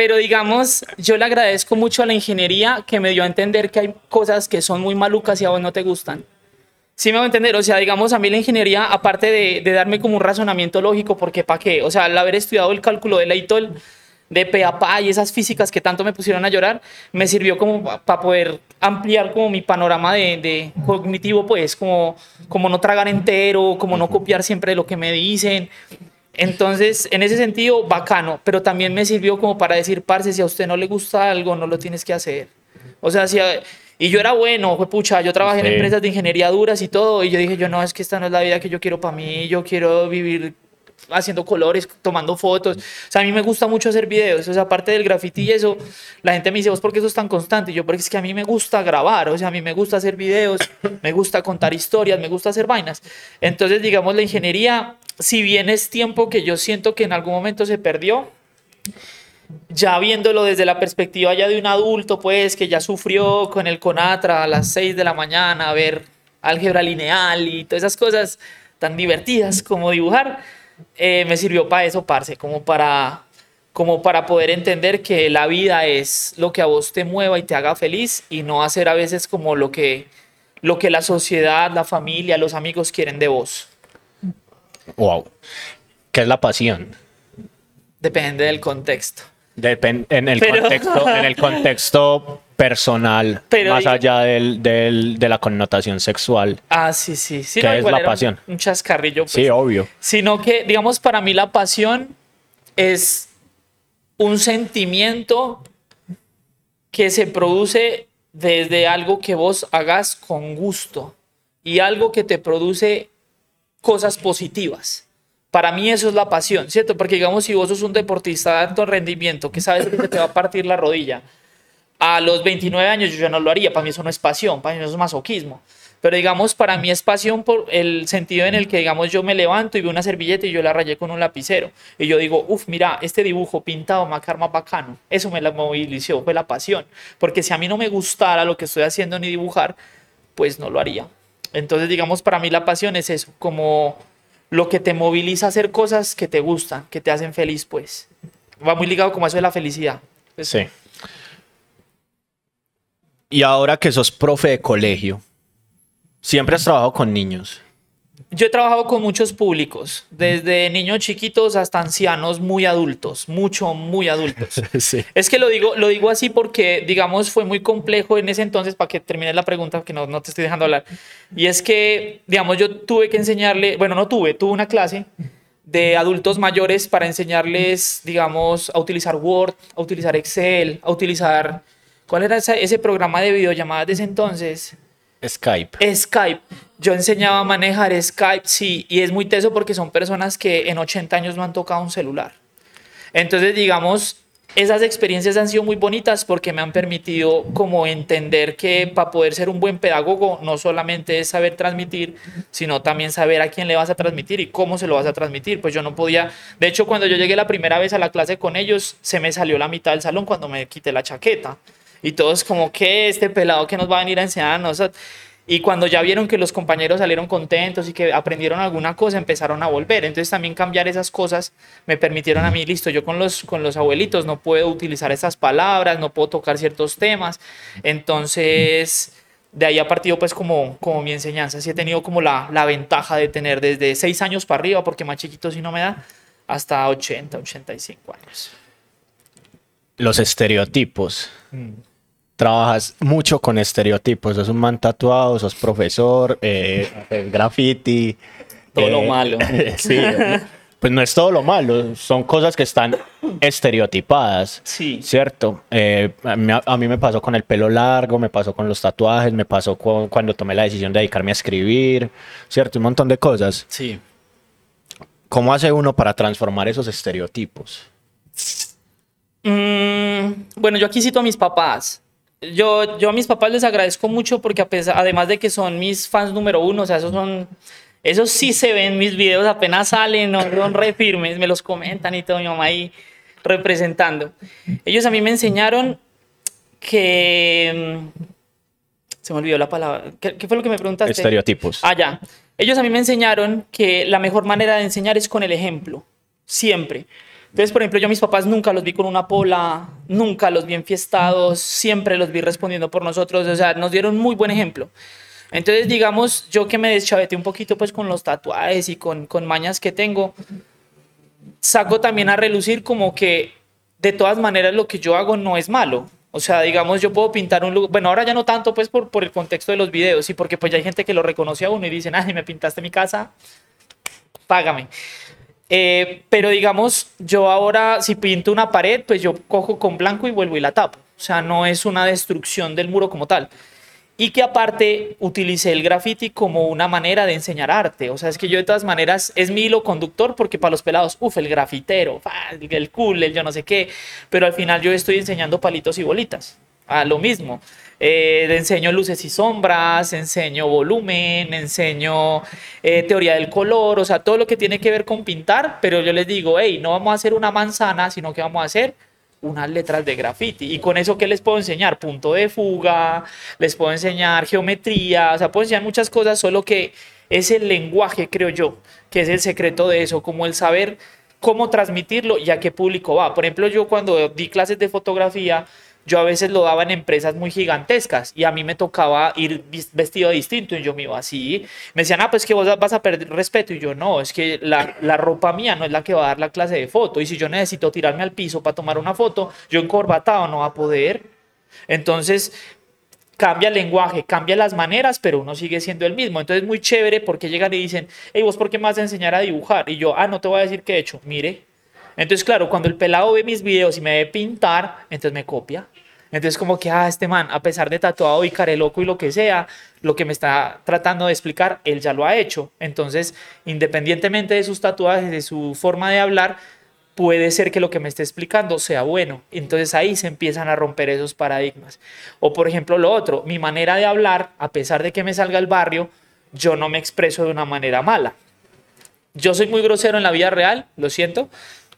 Pero digamos, yo le agradezco mucho a la ingeniería que me dio a entender que hay cosas que son muy malucas y a vos no te gustan. Sí me voy a entender, o sea, digamos, a mí la ingeniería, aparte de, de darme como un razonamiento lógico, porque ¿para qué? O sea, al haber estudiado el cálculo de Leitol, de Peapa y esas físicas que tanto me pusieron a llorar, me sirvió como para poder ampliar como mi panorama de, de cognitivo, pues, como, como no tragar entero, como no copiar siempre lo que me dicen. Entonces, en ese sentido, bacano, pero también me sirvió como para decir, parce, si a usted no le gusta algo, no lo tienes que hacer. O sea, si a- y yo era bueno, fue pucha, yo trabajé Sí. en empresas de ingeniería duras y todo, y yo dije, yo no, es que esta no es la vida que yo quiero para mí, yo quiero vivir haciendo colores, tomando fotos. O sea, a mí me gusta mucho hacer videos. O sea, aparte del graffiti y eso, la gente me dice, ¿vos por qué eso es tan constante? Y yo, porque es que a mí me gusta grabar. O sea, a mí me gusta hacer videos, me gusta contar historias, me gusta hacer vainas. Entonces, digamos, la ingeniería, si bien es tiempo que yo siento que en algún momento se perdió, ya viéndolo desde la perspectiva ya de un adulto, pues, que ya sufrió con el Conatra a las 6 de la mañana, a ver álgebra lineal y todas esas cosas tan divertidas como dibujar, eh, me sirvió para eso, parce, como para, como para poder entender que la vida es lo que a vos te mueva y te haga feliz y no hacer a veces como lo que, lo que la sociedad, la familia, los amigos quieren de vos. Wow. ¿Qué es la pasión? Depende del contexto. Depen- en, el Pero- contexto, en el contexto personal, Pero más y- allá del, del- de la connotación sexual. Ah, sí, sí. sí ¿Qué no, es la pasión? Un chascarrillo. pues. Sí, obvio. sino que, digamos, para mí la pasión es un sentimiento que se produce desde algo que vos hagas con gusto y algo que te produce cosas positivas. Para mí eso es la pasión, ¿cierto? Porque digamos, si vos sos un deportista de alto rendimiento que sabes que te va a partir la rodilla, a los 29 años yo ya no lo haría, para mí eso no es pasión, para mí eso es masoquismo. Pero digamos, para mí es pasión por el sentido en el que, digamos, yo me levanto y veo una servilleta y yo la rayé con un lapicero. Y yo digo, uff, mira, este dibujo pintado me va a quedar más bacano. Eso me la movilizó, fue la pasión. Porque si a mí no me gustara lo que estoy haciendo ni dibujar, pues no lo haría. Entonces, digamos, para mí la pasión es eso, como lo que te moviliza a hacer cosas que te gustan, que te hacen feliz, pues. Va muy ligado como eso de la felicidad. Sí. Y ahora que sos profe de colegio, siempre has trabajado con niños. Yo he trabajado con muchos públicos, desde niños chiquitos hasta ancianos muy adultos, mucho, muy adultos. [laughs] sí. Es que lo digo, lo digo así porque, digamos, fue muy complejo en ese entonces, para que termine la pregunta, que no, no te estoy dejando hablar. Y es que, digamos, yo tuve que enseñarle, bueno, no tuve, tuve una clase de adultos mayores para enseñarles, digamos, a utilizar Word, a utilizar Excel, a utilizar, ¿cuál era esa- ese programa de videollamadas de ese entonces? Skype. Skype. Yo enseñaba a manejar Skype, sí, y es muy teso porque son personas que en 80 años no han tocado un celular. Entonces, digamos, esas experiencias han sido muy bonitas porque me han permitido como entender que para poder ser un buen pedagogo no solamente es saber transmitir, sino también saber a quién le vas a transmitir y cómo se lo vas a transmitir. Pues yo no podía, de hecho, cuando yo llegué la primera vez a la clase con ellos, se me salió la mitad del salón cuando me quité la chaqueta. Y todos como que este pelado que nos va a venir a enseñarnos. Y cuando ya vieron que los compañeros salieron contentos y que aprendieron alguna cosa, empezaron a volver. Entonces también cambiar esas cosas me permitieron a mí, listo, yo con los, con los abuelitos no puedo utilizar estas palabras, no puedo tocar ciertos temas. Entonces, de ahí ha partido pues como, como mi enseñanza. Sí he tenido como la, la ventaja de tener desde 6 años para arriba, porque más chiquito sí no me da, hasta 80, 85 años. Los estereotipos. Trabajas mucho con estereotipos. Sos un man tatuado, sos profesor, eh, graffiti. Todo lo eh, malo. [laughs] sí. Pues no es todo lo malo, son cosas que están estereotipadas. Sí. Cierto. Eh, a, mí, a mí me pasó con el pelo largo, me pasó con los tatuajes, me pasó con, cuando tomé la decisión de dedicarme a escribir. Cierto, un montón de cosas. Sí. ¿Cómo hace uno para transformar esos estereotipos? Mm, bueno, yo aquí cito a mis papás. Yo, yo a mis papás les agradezco mucho porque a pesar, además de que son mis fans número uno, o sea, esos son, esos sí se ven mis videos apenas salen, no son re firmes, me los comentan y todo, mi mamá ahí representando. Ellos a mí me enseñaron que... mm, Se me olvidó la palabra. ¿Qué, qué fue lo que me preguntaste? Estereotipos. Ah, ya. Ellos a mí me enseñaron que la mejor manera de enseñar es con el ejemplo, siempre. Entonces, por ejemplo, yo a mis papás nunca los vi con una pola, nunca los vi enfiestados, siempre los vi respondiendo por nosotros, o sea, nos dieron muy buen ejemplo. Entonces, digamos, yo que me deschaveté un poquito pues con los tatuajes y con, con mañas que tengo, saco también a relucir como que de todas maneras lo que yo hago no es malo. O sea, digamos, yo puedo pintar un lugar, bueno, ahora ya no tanto pues por, por el contexto de los videos y porque pues ya hay gente que lo reconoce a uno y dicen, ay, me pintaste mi casa, págame. Eh, pero digamos, yo ahora si pinto una pared, pues yo cojo con blanco y vuelvo y la tapo. O sea, no es una destrucción del muro como tal. Y que aparte utilicé el graffiti como una manera de enseñar arte. O sea, es que yo de todas maneras es mi hilo conductor porque para los pelados, uff, el grafitero, el cool, el yo no sé qué. Pero al final yo estoy enseñando palitos y bolitas. A lo mismo. Eh, enseño luces y sombras, enseño volumen, enseño eh, teoría del color, o sea, todo lo que tiene que ver con pintar, pero yo les digo, hey, no vamos a hacer una manzana, sino que vamos a hacer unas letras de graffiti. Y con eso, ¿qué les puedo enseñar? Punto de fuga, les puedo enseñar geometría, o sea, puedo enseñar muchas cosas, solo que es el lenguaje, creo yo, que es el secreto de eso, como el saber cómo transmitirlo y a qué público va. Por ejemplo, yo cuando di clases de fotografía, yo a veces lo daba en empresas muy gigantescas y a mí me tocaba ir vestido distinto y yo me iba así. Me decían, ah, pues que vos vas a perder respeto y yo no, es que la, la, ropa mía no es la que va a dar la clase de foto y si yo necesito tirarme al piso para tomar una foto, yo encorbatado no va a poder. Entonces, cambia el lenguaje, cambia las maneras, pero uno sigue siendo el mismo. Entonces, muy chévere porque llegan y dicen, hey, vos, ¿por qué me vas a enseñar a dibujar? Y yo, ah, no te voy a decir qué he hecho, mire entonces, claro, cuando el pelado ve mis videos y me ve pintar, entonces me copia. Entonces, como que, ah, este man, a pesar de tatuado y loco y lo que sea, lo que me está tratando de explicar, él ya lo ha hecho. Entonces, independientemente de sus tatuajes, de su forma de hablar, puede ser que lo que me esté explicando sea bueno. Entonces ahí se empiezan a romper esos paradigmas. O por ejemplo lo otro, mi manera de hablar, a pesar de que me salga el barrio, yo no me expreso de una manera mala. Yo soy muy grosero en la vida real, lo siento,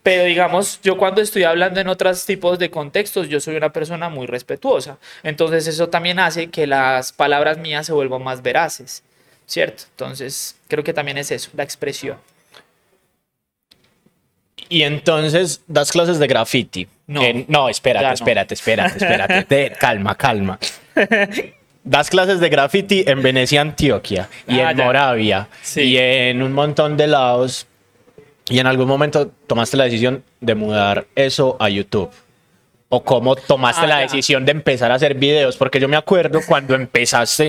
pero digamos, yo cuando estoy hablando en otros tipos de contextos, yo soy una persona muy respetuosa. Entonces eso también hace que las palabras mías se vuelvan más veraces, ¿cierto? Entonces creo que también es eso, la expresión. Y entonces das clases de graffiti. No, no espérate, espérate, espérate, [laughs] espérate, calma, calma. Das clases de graffiti en Venecia, Antioquia, y ah, en Moravia, y en un montón de lados y en algún momento tomaste la decisión de mudar eso a YouTube. ¿O cómo tomaste ah, la decisión de empezar a hacer videos? Porque yo me acuerdo cuando empezaste,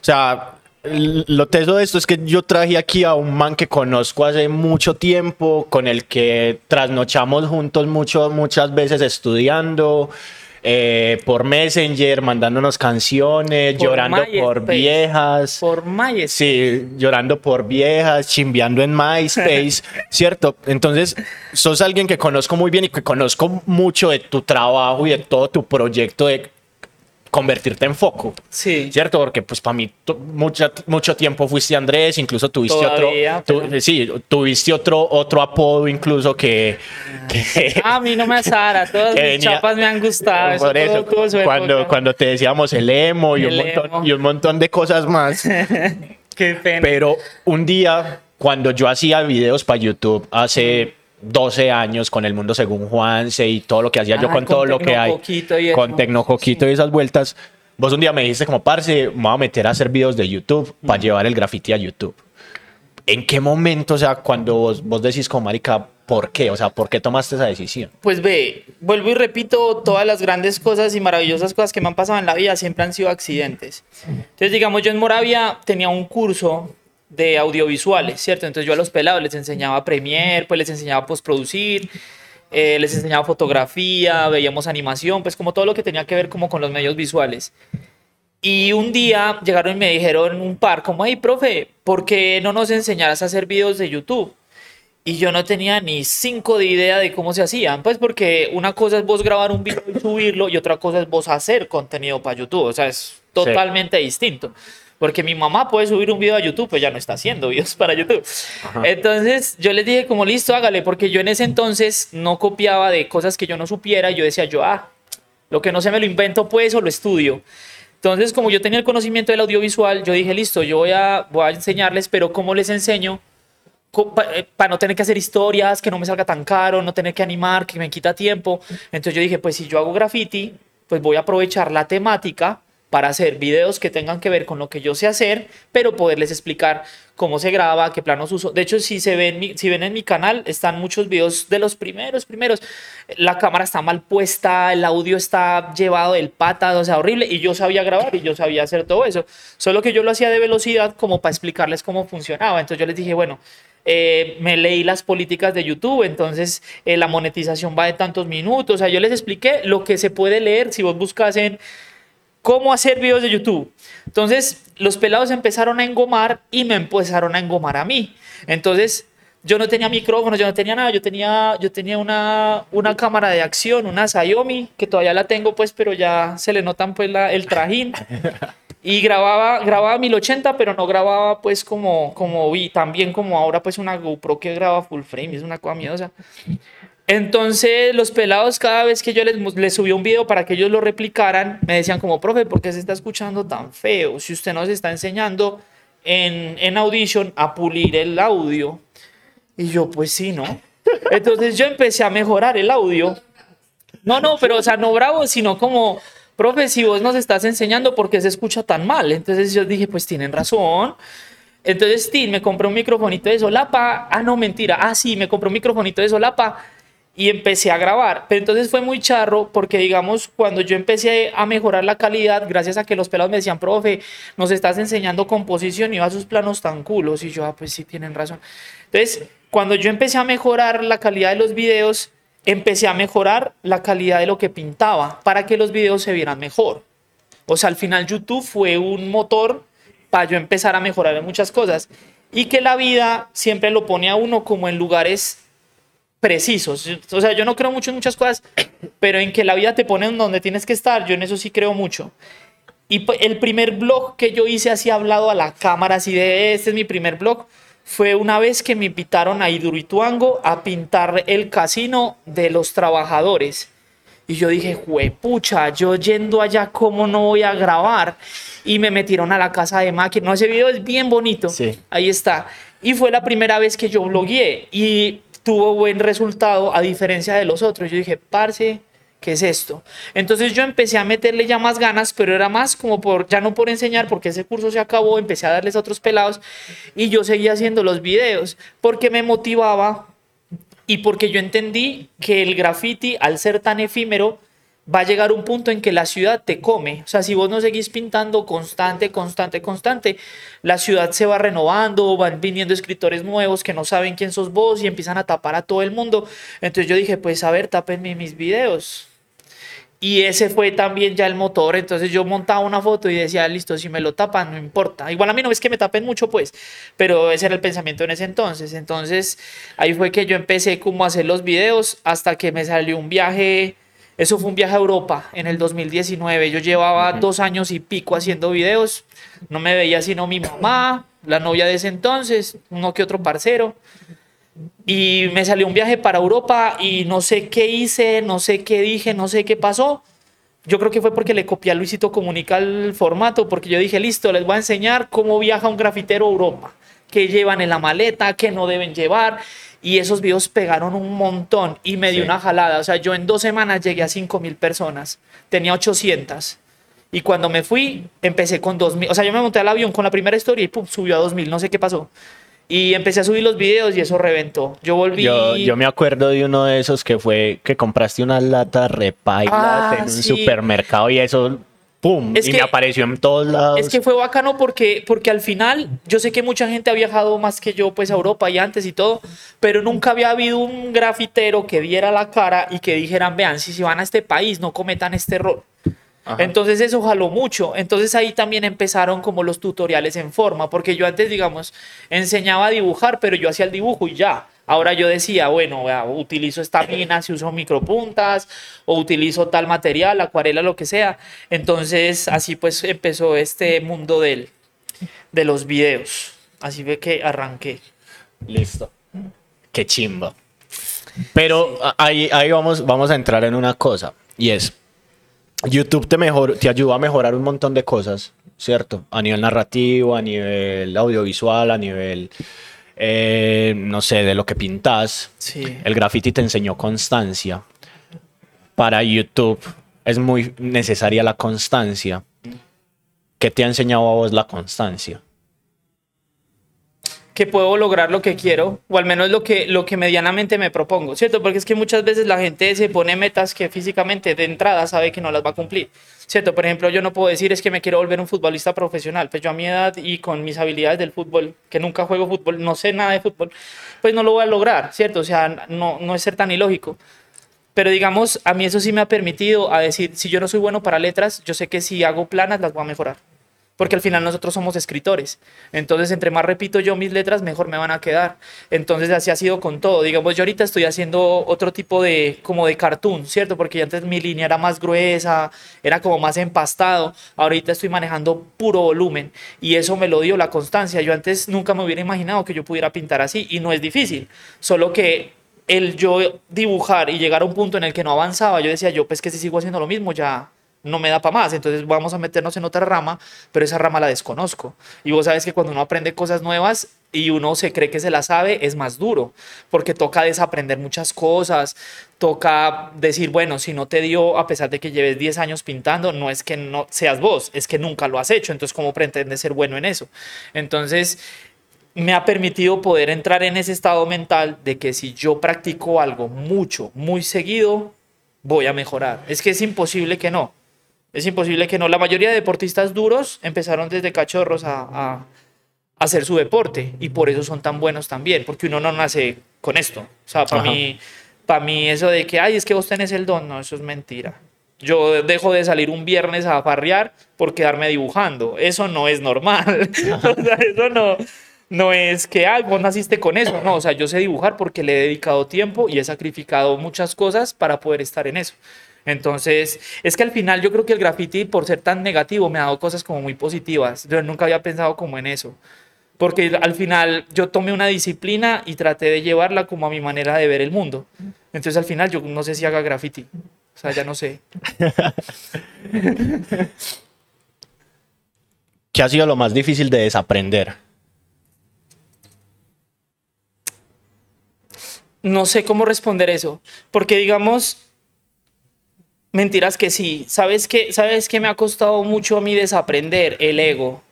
o sea, lo teso de esto es que yo traje aquí a un man que conozco hace mucho tiempo, con el que trasnochamos juntos mucho, muchas veces estudiando. Eh, por Messenger, mandándonos canciones, llorando por viejas. Por MySpace. Sí, llorando por viejas, chimbeando en MySpace, [laughs] ¿cierto? Entonces, sos alguien que conozco muy bien y que conozco mucho de tu trabajo y de todo tu proyecto de convertirte en foco. Sí. ¿Cierto? Porque pues para mí mucho, mucho tiempo fuiste Andrés, incluso tuviste otro... Sí, tuviste otro, otro apodo incluso que... a mí no me asara, todas [laughs] mis chapas me han gustado. Por eso, cuando, cuando te decíamos el emo y, un, Montón, y un montón de cosas más. [laughs] Qué pena. Pero un día, cuando yo hacía videos para YouTube hace... 12 años con el mundo según Juanse y todo lo que hacía yo con, todo lo que hay, con Tecnocoquito y esas vueltas. Vos un día me dijiste como, parce, me voy a meter a hacer videos de YouTube para llevar el graffiti a YouTube. ¿En qué momento, o sea, cuando vos, vos decís como, marica, ¿por qué? O sea, ¿por qué tomaste esa decisión? Pues ve, vuelvo y repito, todas las grandes cosas y maravillosas cosas que me han pasado en la vida siempre han sido accidentes. Entonces, digamos, yo en Moravia tenía un curso de audiovisuales, ¿cierto? Entonces yo a los pelados les enseñaba Premiere, pues les enseñaba postproducir, eh, les enseñaba fotografía, veíamos animación, pues como todo lo que tenía que ver como con los medios visuales. Y un día llegaron y me dijeron un par, como, hey, profe, ¿por qué no nos enseñarás a hacer videos de YouTube? Y yo no tenía ni cinco de idea de cómo se hacían, pues porque una cosa es vos grabar un video y subirlo y otra cosa es vos hacer contenido para YouTube, o sea, es totalmente distinto. Porque mi mamá puede subir un video a YouTube, pues ya no está haciendo videos para YouTube. Entonces yo les dije como listo, hágale, porque yo en ese entonces no copiaba de cosas que yo no supiera. Yo decía yo, ah, lo que no sé me lo invento pues o lo estudio. Entonces como yo tenía el conocimiento del audiovisual, yo dije listo, yo voy a, voy a enseñarles, pero ¿cómo les enseño? Eh, para no tener que hacer historias, que no me salga tan caro, no tener que animar, que me quita tiempo. Entonces yo dije, pues si yo hago graffiti, pues voy a aprovechar la temática para hacer videos que tengan que ver con lo que yo sé hacer, pero poderles explicar cómo se graba, qué planos uso. De hecho, si se ven, si ven en mi canal, están muchos videos de los primeros, primeros. La cámara está mal puesta, el audio está llevado del pata, o sea, horrible. Y yo sabía grabar y yo sabía hacer todo eso. Solo que yo lo hacía de velocidad como para explicarles cómo funcionaba. Entonces yo les dije, bueno, eh, me leí las políticas de YouTube, entonces eh, la monetización va de tantos minutos. O sea, yo les expliqué lo que se puede leer si vos buscas en cómo hacer videos de YouTube. Entonces, los pelados empezaron a engomar y me empezaron a engomar a mí. Entonces, yo no tenía micrófono, yo no tenía nada, yo tenía, yo tenía una, una cámara de acción, una Xiaomi, que todavía la tengo pues, pero ya se le notan pues la, el trajín. Y grababa, grababa 1080, pero no grababa pues como, como vi, también como ahora pues una GoPro que graba full frame, es una cosa miedosa. Entonces los pelados cada vez que yo les, les subía un video para que ellos lo replicaran, me decían como, profe, ¿por qué se está escuchando tan feo? Si usted nos está enseñando en, en Audition a pulir el audio. Y yo, pues sí, ¿no? Entonces yo empecé a mejorar el audio. No, no, pero o sea, no bravo, sino como profe, si vos nos estás enseñando, ¿por qué se escucha tan mal? Entonces yo dije, pues tienen razón. Entonces, Tim, me compré un microfonito de solapa. Ah, no, mentira. Ah, sí, me compré un microfonito de solapa y empecé a grabar. Pero entonces fue muy charro porque, digamos, cuando yo empecé a mejorar la calidad, gracias a que los pelados me decían, profe, nos estás enseñando composición y va a sus planos tan culos. Y yo, ah, pues sí, tienen razón. Entonces, cuando yo empecé a mejorar la calidad de los videos, empecé a mejorar la calidad de lo que pintaba para que los videos se vieran mejor. O sea, al final YouTube fue un motor para yo empezar a mejorar en muchas cosas. Y que la vida siempre lo pone a uno como en lugares precisos. O sea, yo no creo mucho en muchas cosas, pero en que la vida te pone en donde tienes que estar, yo en eso sí creo mucho. Y el primer blog que yo hice así hablado a la cámara, así de este es mi primer blog, fue una vez que me invitaron a Idurituango a pintar el casino de los trabajadores. Y yo dije, pucha, yo yendo allá, ¿cómo no voy a grabar? Y me metieron a la casa de máquina. No, ese video es bien bonito. Sí. Ahí está. Y fue la primera vez que yo blogueé y tuvo buen resultado a diferencia de los otros. Yo dije, parce, ¿qué es esto? Entonces yo empecé a meterle ya más ganas, pero era más como por, ya no por enseñar, porque ese curso se acabó, empecé a darles otros pelados y yo seguía haciendo los videos porque me motivaba y porque yo entendí que el graffiti, al ser tan efímero, va a llegar un punto en que la ciudad te come. O sea, si vos no seguís pintando constante, constante, constante, la ciudad se va renovando, van viniendo escritores nuevos que no saben quién sos vos y empiezan a tapar a todo el mundo. Entonces yo dije, pues a ver, tapenme mis videos. Y ese fue también ya el motor. Entonces yo montaba una foto y decía, listo, si me lo tapan, no importa. Igual a mí no es que me tapen mucho, pues, pero ese era el pensamiento en ese entonces. Entonces ahí fue que yo empecé como a hacer los videos hasta que me salió un viaje. Eso fue un viaje a Europa en el 2019. Yo llevaba dos años y pico haciendo videos. No me veía sino mi mamá, la novia de ese entonces, uno que otro parcero y me salió un viaje para Europa y no sé qué hice, no sé qué dije, no sé qué pasó. Yo creo que fue porque le copié a Luisito Comunica el formato, porque yo dije, listo, les voy a enseñar cómo viaja un grafitero a Europa, qué llevan en la maleta, qué no deben llevar. Y esos videos pegaron un montón y me dio una jalada. O sea, yo en dos semanas llegué a 5 mil personas, tenía 800. Y cuando me fui, empecé con 2.000. O sea, yo me monté al avión con la primera historia y pum, subió a 2.000. No sé qué pasó. Y empecé a subir los videos y eso reventó. Yo volví. Yo, yo me acuerdo de uno de esos que fue que compraste una lata repailas Ah, en un sí. supermercado y eso, ¡pum! Es y que- me apareció en todos lados. Es que fue bacano porque, porque al final yo sé que mucha gente ha viajado más que yo pues a Europa y antes y todo, pero nunca había habido un grafitero que diera la cara y que dijeran, vean, si se van a este país no cometan este error. Ajá. Entonces eso jaló mucho. Entonces ahí también empezaron como los tutoriales en forma, porque yo antes, digamos, enseñaba a dibujar, pero yo hacía el dibujo y ya. Ahora yo decía, bueno, vea, utilizo esta mina si uso micropuntas, o utilizo tal material, acuarela, lo que sea. Entonces así pues empezó este mundo del, de los videos. Así fue que arranqué. Listo. Qué chimba. Pero ahí, ahí vamos, vamos a entrar en una cosa. Y es, YouTube te, mejor, te ayuda a mejorar un montón de cosas, ¿cierto? A nivel narrativo, a nivel audiovisual, a nivel, eh, no sé, de lo que pintas. Sí. El graffiti te enseñó constancia. Para YouTube es muy necesaria la constancia. ¿Qué te ha enseñado a vos la constancia? que puedo lograr lo que quiero, o al menos lo que, lo que medianamente me propongo, ¿cierto? Porque es que muchas veces la gente se pone metas que físicamente de entrada sabe que no las va a cumplir, ¿cierto? Por ejemplo, yo no puedo decir es que me quiero volver un futbolista profesional, pues yo a mi edad y con mis habilidades del fútbol, que nunca juego fútbol, no sé nada de fútbol, pues no lo voy a lograr, ¿cierto? O sea, no, no es ser tan ilógico. Pero digamos, a mí eso sí me ha permitido a decir, si yo no soy bueno para letras, yo sé que si hago planas las voy a mejorar porque al final nosotros somos escritores. Entonces, entre más repito yo mis letras, mejor me van a quedar. Entonces, así ha sido con todo. Digamos, yo ahorita estoy haciendo otro tipo de, como de cartoon, ¿cierto? Porque antes mi línea era más gruesa, era como más empastado. Ahorita estoy manejando puro volumen y eso me lo dio la constancia. Yo antes nunca me hubiera imaginado que yo pudiera pintar así y no es difícil. Solo que el yo dibujar y llegar a un punto en el que no avanzaba, yo decía, yo pues que si sigo haciendo lo mismo, ya no me da para más, entonces vamos a meternos en otra rama, pero esa rama la desconozco. Y vos sabes que cuando uno aprende cosas nuevas y uno se cree que se la sabe, es más duro, porque toca desaprender muchas cosas, toca decir, bueno, si no te dio, a pesar de que lleves 10 años pintando, no es que no seas vos, es que nunca lo has hecho, entonces ¿cómo pretendes ser bueno en eso? Entonces, me ha permitido poder entrar en ese estado mental de que si yo practico algo mucho, muy seguido, voy a mejorar. Es que es imposible que no. Es imposible que no. La mayoría de deportistas duros empezaron desde cachorros a, hacer su deporte y por eso son tan buenos también, porque uno no nace con esto. O sea, para mí, para mí eso de que, ay, es que vos tenés el don, no, eso es mentira. Yo dejo de salir un viernes a farrear por quedarme dibujando. Eso no es normal. [laughs] o sea, eso no, no es que, ah, vos naciste con eso. No, o sea, yo sé dibujar porque le he dedicado tiempo y he sacrificado muchas cosas para poder estar en eso. Entonces, es que al final yo creo que el graffiti, por ser tan negativo, me ha dado cosas como muy positivas. Yo nunca había pensado como en eso. Porque al final yo tomé una disciplina y traté de llevarla como a mi manera de ver el mundo. Entonces, al final yo no sé si haga graffiti. O sea, ya no sé. [laughs] ¿Qué ha sido lo más difícil de desaprender? No sé cómo responder eso. Porque digamos, Mentiras que sí. ¿Sabes qué? ¿Sabes qué me ha costado mucho a mí desaprender? El ego.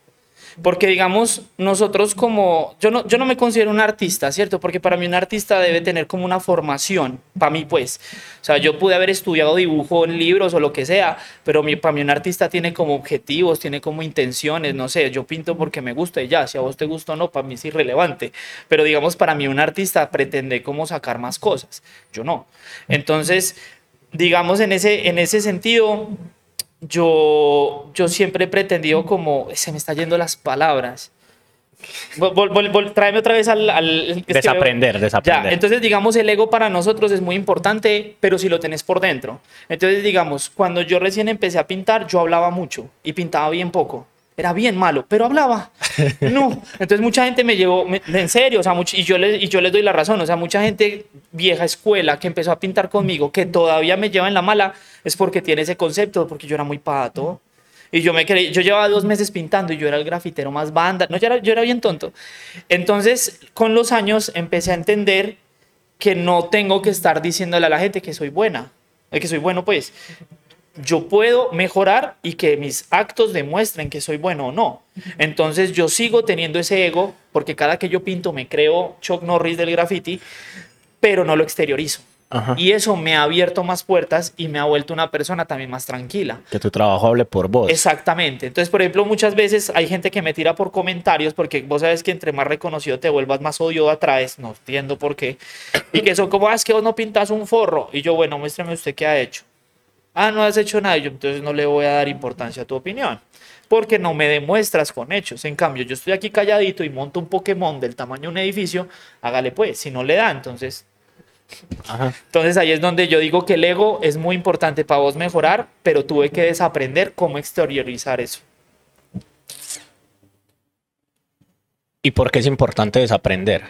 Porque digamos, nosotros como, yo no, yo no me considero un artista, ¿cierto? Porque para mí un artista debe tener como una formación, para mí pues. O sea, yo pude haber estudiado dibujo en libros o lo que sea, pero mi, para mí un artista tiene como objetivos, tiene como intenciones, no sé, yo pinto porque me gusta y ya, si a vos te gusta o no, para mí es irrelevante. Pero digamos, para mí un artista pretende como sacar más cosas, yo no. Entonces, digamos, en ese, en ese sentido, yo, yo siempre he pretendido como, se me están yendo las palabras. tráeme otra vez al... desaprender, desaprender. Ya, entonces, digamos, el ego para nosotros es muy importante, pero si lo tenés por dentro. Entonces, digamos, cuando yo recién empecé a pintar, yo hablaba mucho y pintaba bien poco era bien malo, pero hablaba. [laughs] No. Entonces mucha gente me llevó, en serio, o sea, y, yo les, y yo les doy la razón, o sea, mucha gente vieja escuela que empezó a pintar conmigo, que todavía me lleva en la mala, es porque tiene ese concepto, porque yo era muy pato. Y yo me creí, yo llevaba dos meses pintando y yo era el grafitero más banda. No, yo era, yo era bien tonto. Entonces, con los años empecé a entender que no tengo que estar diciéndole a la gente que soy buena, que soy bueno, pues yo puedo mejorar y que mis actos demuestren que soy bueno o no. Entonces yo sigo teniendo ese ego porque cada que yo pinto me creo Chuck Norris del graffiti, pero no lo exteriorizo. Y eso me ha abierto más puertas y me ha vuelto una persona también más tranquila. Que tu trabajo hable por vos. Exactamente. Entonces, por ejemplo, muchas veces hay gente que me tira por comentarios porque vos sabes que entre más reconocido te vuelvas, más odio atraes. No entiendo por qué. Y que son como, ah, es que vos no pintas un forro. Y yo, bueno, muéstrame usted qué ha hecho ah, no has hecho nada, yo entonces no le voy a dar importancia a tu opinión, porque no me demuestras con hechos. En cambio, yo estoy aquí calladito y monto un Pokémon del tamaño de un edificio, hágale pues, si no le da, entonces... Entonces ahí es donde yo digo que el ego es muy importante para vos mejorar, pero tuve que desaprender cómo exteriorizar eso. ¿Y por qué es importante desaprender?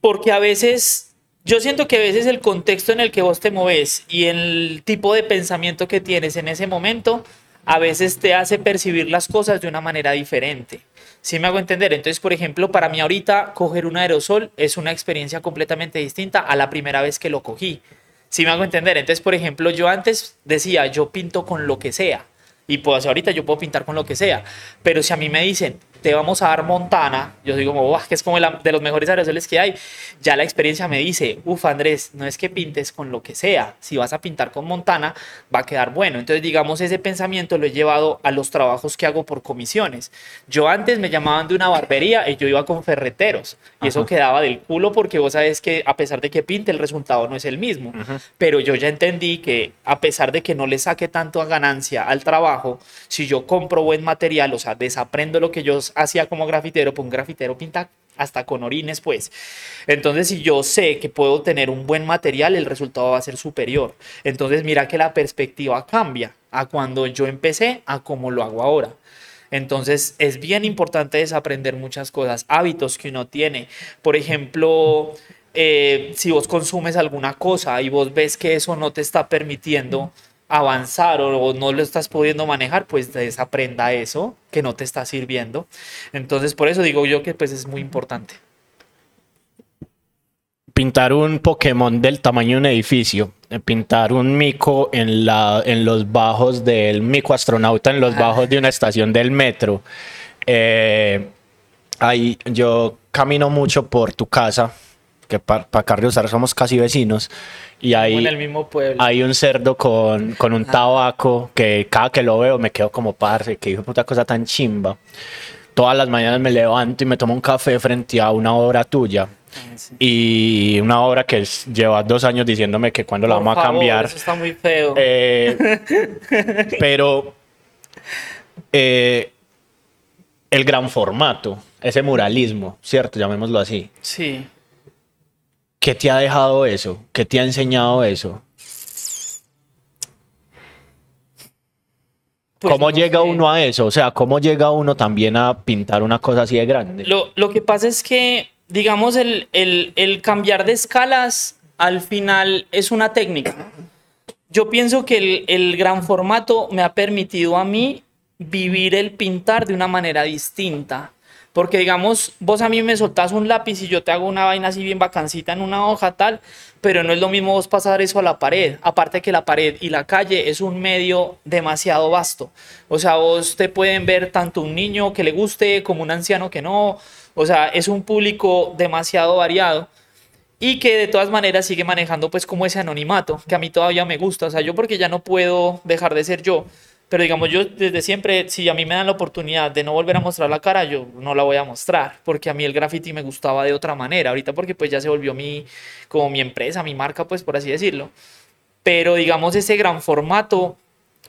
Porque a veces yo siento que a veces el contexto en el que vos te moves y el tipo de pensamiento que tienes en ese momento, a veces te hace percibir las cosas de una manera diferente. ¿Sí me hago entender? Entonces, por ejemplo, para mí ahorita coger un aerosol es una experiencia completamente distinta a la primera vez que lo cogí. ¿Sí me hago entender? Entonces, por ejemplo, yo antes decía, yo pinto con lo que sea. Y pues ahorita yo puedo pintar con lo que sea. Pero si a mí me dicen, te vamos a dar Montana, yo digo como, que es como la, de los mejores aerosoles que hay, ya la experiencia me dice, uff Andrés, no es que pintes con lo que sea, si vas a pintar con Montana va a quedar bueno. Entonces digamos ese pensamiento lo he llevado a los trabajos que hago por comisiones. Yo antes me llamaban de una barbería y yo iba con ferreteros y eso quedaba del culo porque vos sabes que a pesar de que pinte el resultado no es el mismo. Pero yo ya entendí que a pesar de que no le saque tanto a ganancia al trabajo, si yo compro buen material, o sea, desaprendo lo que yo hacía como grafitero, pues un grafitero pinta hasta con orines, pues. Entonces, si yo sé que puedo tener un buen material, el resultado va a ser superior. Entonces, mira que la perspectiva cambia a cuando yo empecé a cómo lo hago ahora. Entonces, es bien importante desaprender muchas cosas, hábitos que uno tiene. Por ejemplo, eh, si vos consumes alguna cosa y vos ves que eso no te está permitiendo avanzar o, no lo estás pudiendo manejar, pues desaprenda eso que no te está sirviendo. Entonces, por eso digo yo que pues es muy importante. Pintar un Pokémon del tamaño de un edificio, eh, pintar un mico en, la, en los bajos del mico astronauta, en los ah. bajos de una estación del metro. Eh, ahí yo camino mucho por tu casa, que para pa somos casi vecinos, y hay, en el mismo pueblo. hay un cerdo con, con un tabaco que cada que lo veo me quedo como parce, que hijo puta cosa tan chimba. Todas las mañanas me levanto y me tomo un café frente a una obra tuya. Ah, y una obra que lleva dos años diciéndome que cuando la vamos a cambiar. Eso está muy feo. Eh, [laughs] pero eh, el gran formato, ese muralismo, ¿cierto? Llamémoslo así. Sí. ¿Qué te ha dejado eso? ¿Qué te ha enseñado eso? Pues ¿Cómo llega uno a eso? O sea, ¿cómo llega uno también a pintar una cosa así de grande? Lo, lo que pasa es que, digamos, el, el, el, cambiar de escalas al final es una técnica. Yo pienso que el, el gran formato me ha permitido a mí vivir el pintar de una manera distinta. Porque digamos, vos a mí me soltás un lápiz y yo te hago una vaina así bien vacancita en una hoja tal, pero no es lo mismo vos pasar eso a la pared. Aparte que la pared y la calle es un medio demasiado vasto. O sea, vos te pueden ver tanto un niño que le guste como un anciano que no. O sea, es un público demasiado variado y que de todas maneras sigue manejando pues como ese anonimato, que a mí todavía me gusta. O sea, yo porque ya no puedo dejar de ser yo pero digamos, yo desde siempre, si a mí me dan la oportunidad de no volver a mostrar la cara, yo no la voy a mostrar, porque a mí el graffiti me gustaba de otra manera. Ahorita porque pues ya se volvió mi, como mi empresa, mi marca, pues por así decirlo. Pero digamos, ese gran formato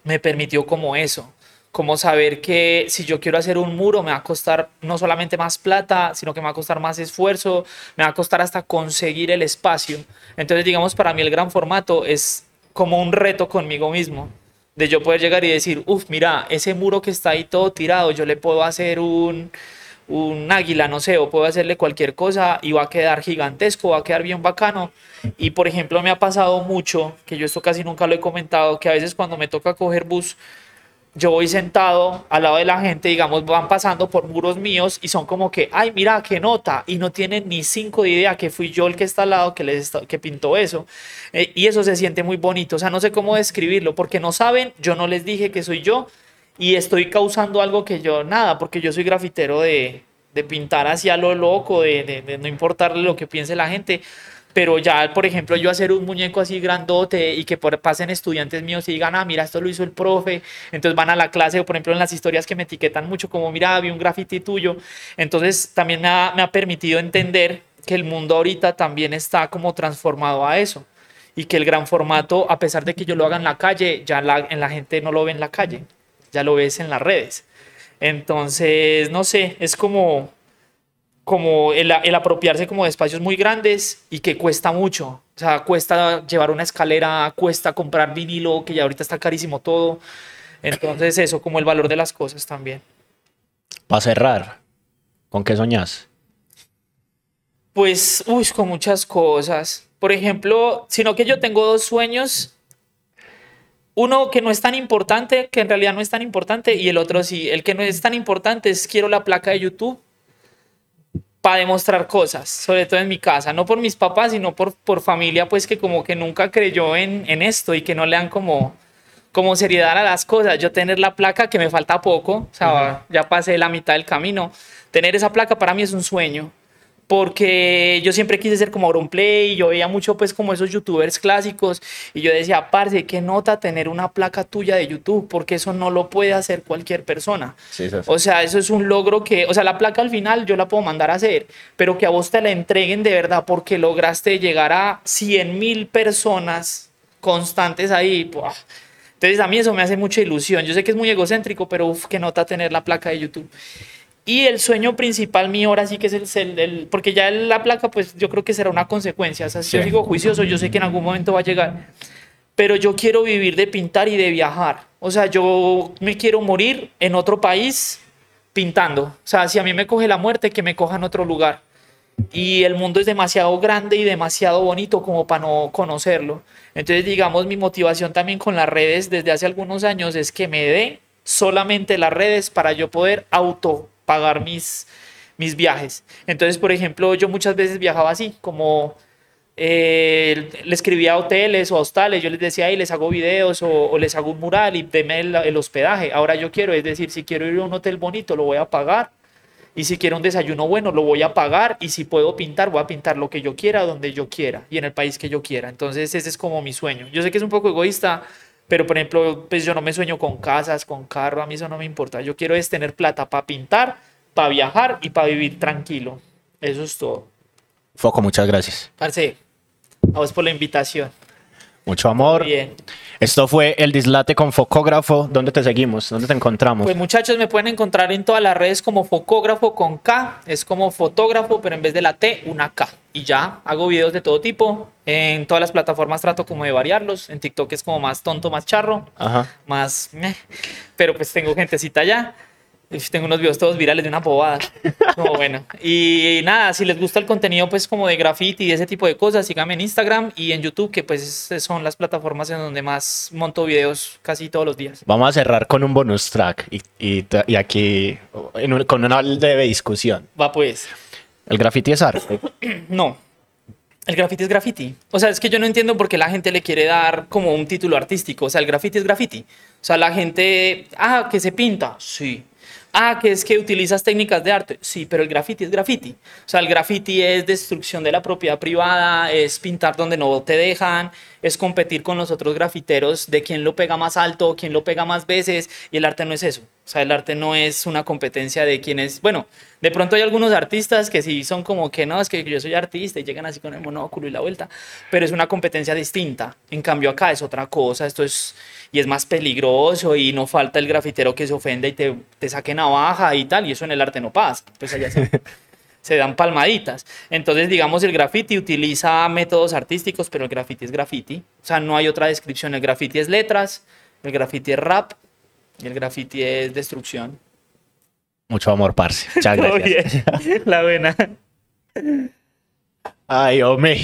me permitió como eso, como saber que si yo quiero hacer un muro me va a costar no solamente más plata, sino que me va a costar más esfuerzo, me va a costar hasta conseguir el espacio. Entonces, digamos, para mí el gran formato es como un reto conmigo mismo de yo poder llegar y decir, uff, mira, ese muro que está ahí todo tirado, yo le puedo hacer un, un águila, no sé, o puedo hacerle cualquier cosa y va a quedar gigantesco, va a quedar bien bacano. Y por ejemplo, me ha pasado mucho, que yo esto casi nunca lo he comentado, que a veces cuando me toca coger bus, yo voy sentado al lado de la gente, digamos, van pasando por muros míos y son como que, ay, mira, qué nota, y no tienen ni cinco de idea que fui yo el que está al lado que, les que pintó eso. Eh, y eso se siente muy bonito, o sea, no sé cómo describirlo, porque no saben, yo no les dije que soy yo y estoy causando algo que yo, nada, porque yo soy grafitero de, de pintar hacia lo loco, de, de, de no importarle lo que piense la gente pero ya, por ejemplo, yo hacer un muñeco así grandote y que por, pasen estudiantes míos y digan, ah, mira, esto lo hizo el profe, entonces van a la clase, o por ejemplo en las historias que me etiquetan mucho, como, mira, vi un graffiti tuyo, entonces también me ha, me ha permitido entender que el mundo ahorita también está como transformado a eso y que el gran formato, a pesar de que yo lo haga en la calle, ya la, en la gente no lo ve en la calle, ya lo ves en las redes. Entonces, no sé, es como como el, el, apropiarse como de espacios muy grandes y que cuesta mucho. O sea, cuesta llevar una escalera, cuesta comprar vinilo, que ya ahorita está carísimo todo. Entonces eso, como el valor de las cosas también. Para cerrar, ¿con qué soñas? Pues, uy, con muchas cosas. Por ejemplo, sino que yo tengo dos sueños. Uno que no es tan importante, que en realidad no es tan importante, y el otro sí. El que no es tan importante es quiero la placa de YouTube para demostrar cosas, sobre todo en mi casa, no por mis papás, sino por, por familia, pues que como que nunca creyó en, en esto y que no le han como, como seriedad a las cosas. Yo tener la placa que me falta poco, o sea, ya pasé la mitad del camino. Tener esa placa para mí es un sueño porque yo siempre quise ser como Auronplay y yo veía mucho pues como esos youtubers clásicos y yo decía, parce, qué nota tener una placa tuya de YouTube, porque eso no lo puede hacer cualquier persona. O sea, eso es un logro que, o sea, la placa al final yo la puedo mandar a hacer, pero que a vos te la entreguen de verdad porque lograste llegar a 100 mil personas constantes ahí. Entonces a mí eso me hace mucha ilusión. Yo sé que es muy egocéntrico, pero uff, qué nota tener la placa de YouTube. Y el sueño principal mío ahora sí que es el, el, porque ya la placa pues yo creo que será una consecuencia, o sea, si yo sigo juicioso, yo sé que en algún momento va a llegar, pero yo quiero vivir de pintar y de viajar, o sea, yo me quiero morir en otro país pintando, o sea, si a mí me coge la muerte, que me coja en otro lugar. Y el mundo es demasiado grande y demasiado bonito como para no conocerlo. Entonces, digamos, mi motivación también con las redes desde hace algunos años es que me dé solamente las redes para yo poder auto pagar mis, mis viajes. Entonces, por ejemplo, yo muchas veces viajaba así, como eh, le escribía a hoteles o a hostales, yo les decía, ahí les hago videos o, les hago un mural y deme el, hospedaje. Ahora yo quiero, es decir, si quiero ir a un hotel bonito, lo voy a pagar. Y si quiero un desayuno bueno, lo voy a pagar. Y si puedo pintar, voy a pintar lo que yo quiera, donde yo quiera y en el país que yo quiera. Entonces, ese es como mi sueño. Yo sé que es un poco egoísta, pero, por ejemplo, pues yo no me sueño con casas, con carro, a mí eso no me importa. Yo quiero es tener plata para pintar, para viajar y para vivir tranquilo. Eso es todo. Foco, muchas gracias. Parce, a vos por la invitación. Mucho amor. Bien. Esto fue el Dislate con Focógrafo. ¿Dónde te seguimos? ¿Dónde te encontramos? Pues muchachos, me pueden encontrar en todas las redes como Focógrafo con K. Es como fotógrafo, pero en vez de la T, una K. Y ya, hago videos de todo tipo. En todas las plataformas trato como de variarlos. En TikTok es como más tonto, más charro. Ajá. Más... Pero pues tengo gentecita allá. Tengo unos videos todos virales de una bobada. [laughs] Como bueno. Y nada, si les gusta el contenido, pues como de graffiti y ese tipo de cosas, síganme en Instagram y en YouTube, que pues son las plataformas en donde más monto videos casi todos los días. Vamos a cerrar con un bonus track y, y, aquí con una breve discusión. Va pues. ¿El graffiti es arte? [clears throat] no. El graffiti es graffiti. O sea, es que yo no entiendo por qué la gente le quiere dar como un título artístico. O sea, el graffiti es graffiti. O sea, la gente, ah, que se pinta. Sí Ah, que es que utilizas técnicas de arte. Sí, pero el graffiti es graffiti. O sea, el graffiti es destrucción de la propiedad privada, es pintar donde no te dejan, es competir con los otros grafiteros de quién lo pega más alto, quién lo pega más veces. Y el arte no es eso. O sea, el arte no es una competencia de quién es. Bueno, de pronto hay algunos artistas que sí son como que no, es que yo soy artista y llegan así con el monóculo y la vuelta, pero es una competencia distinta. En cambio, acá es otra cosa. Esto es y es más peligroso y no falta el grafitero que se ofenda y te, te saque navaja y tal, y eso en el arte no pasa. Pues allá [laughs] se, dan palmaditas. Entonces, digamos, el graffiti utiliza métodos artísticos, pero el graffiti es graffiti. O sea, no hay otra descripción. El graffiti es letras, el graffiti es rap y el graffiti es destrucción. Mucho amor, parce. Muchas [laughs] gracias. La buena. Ay, hombre.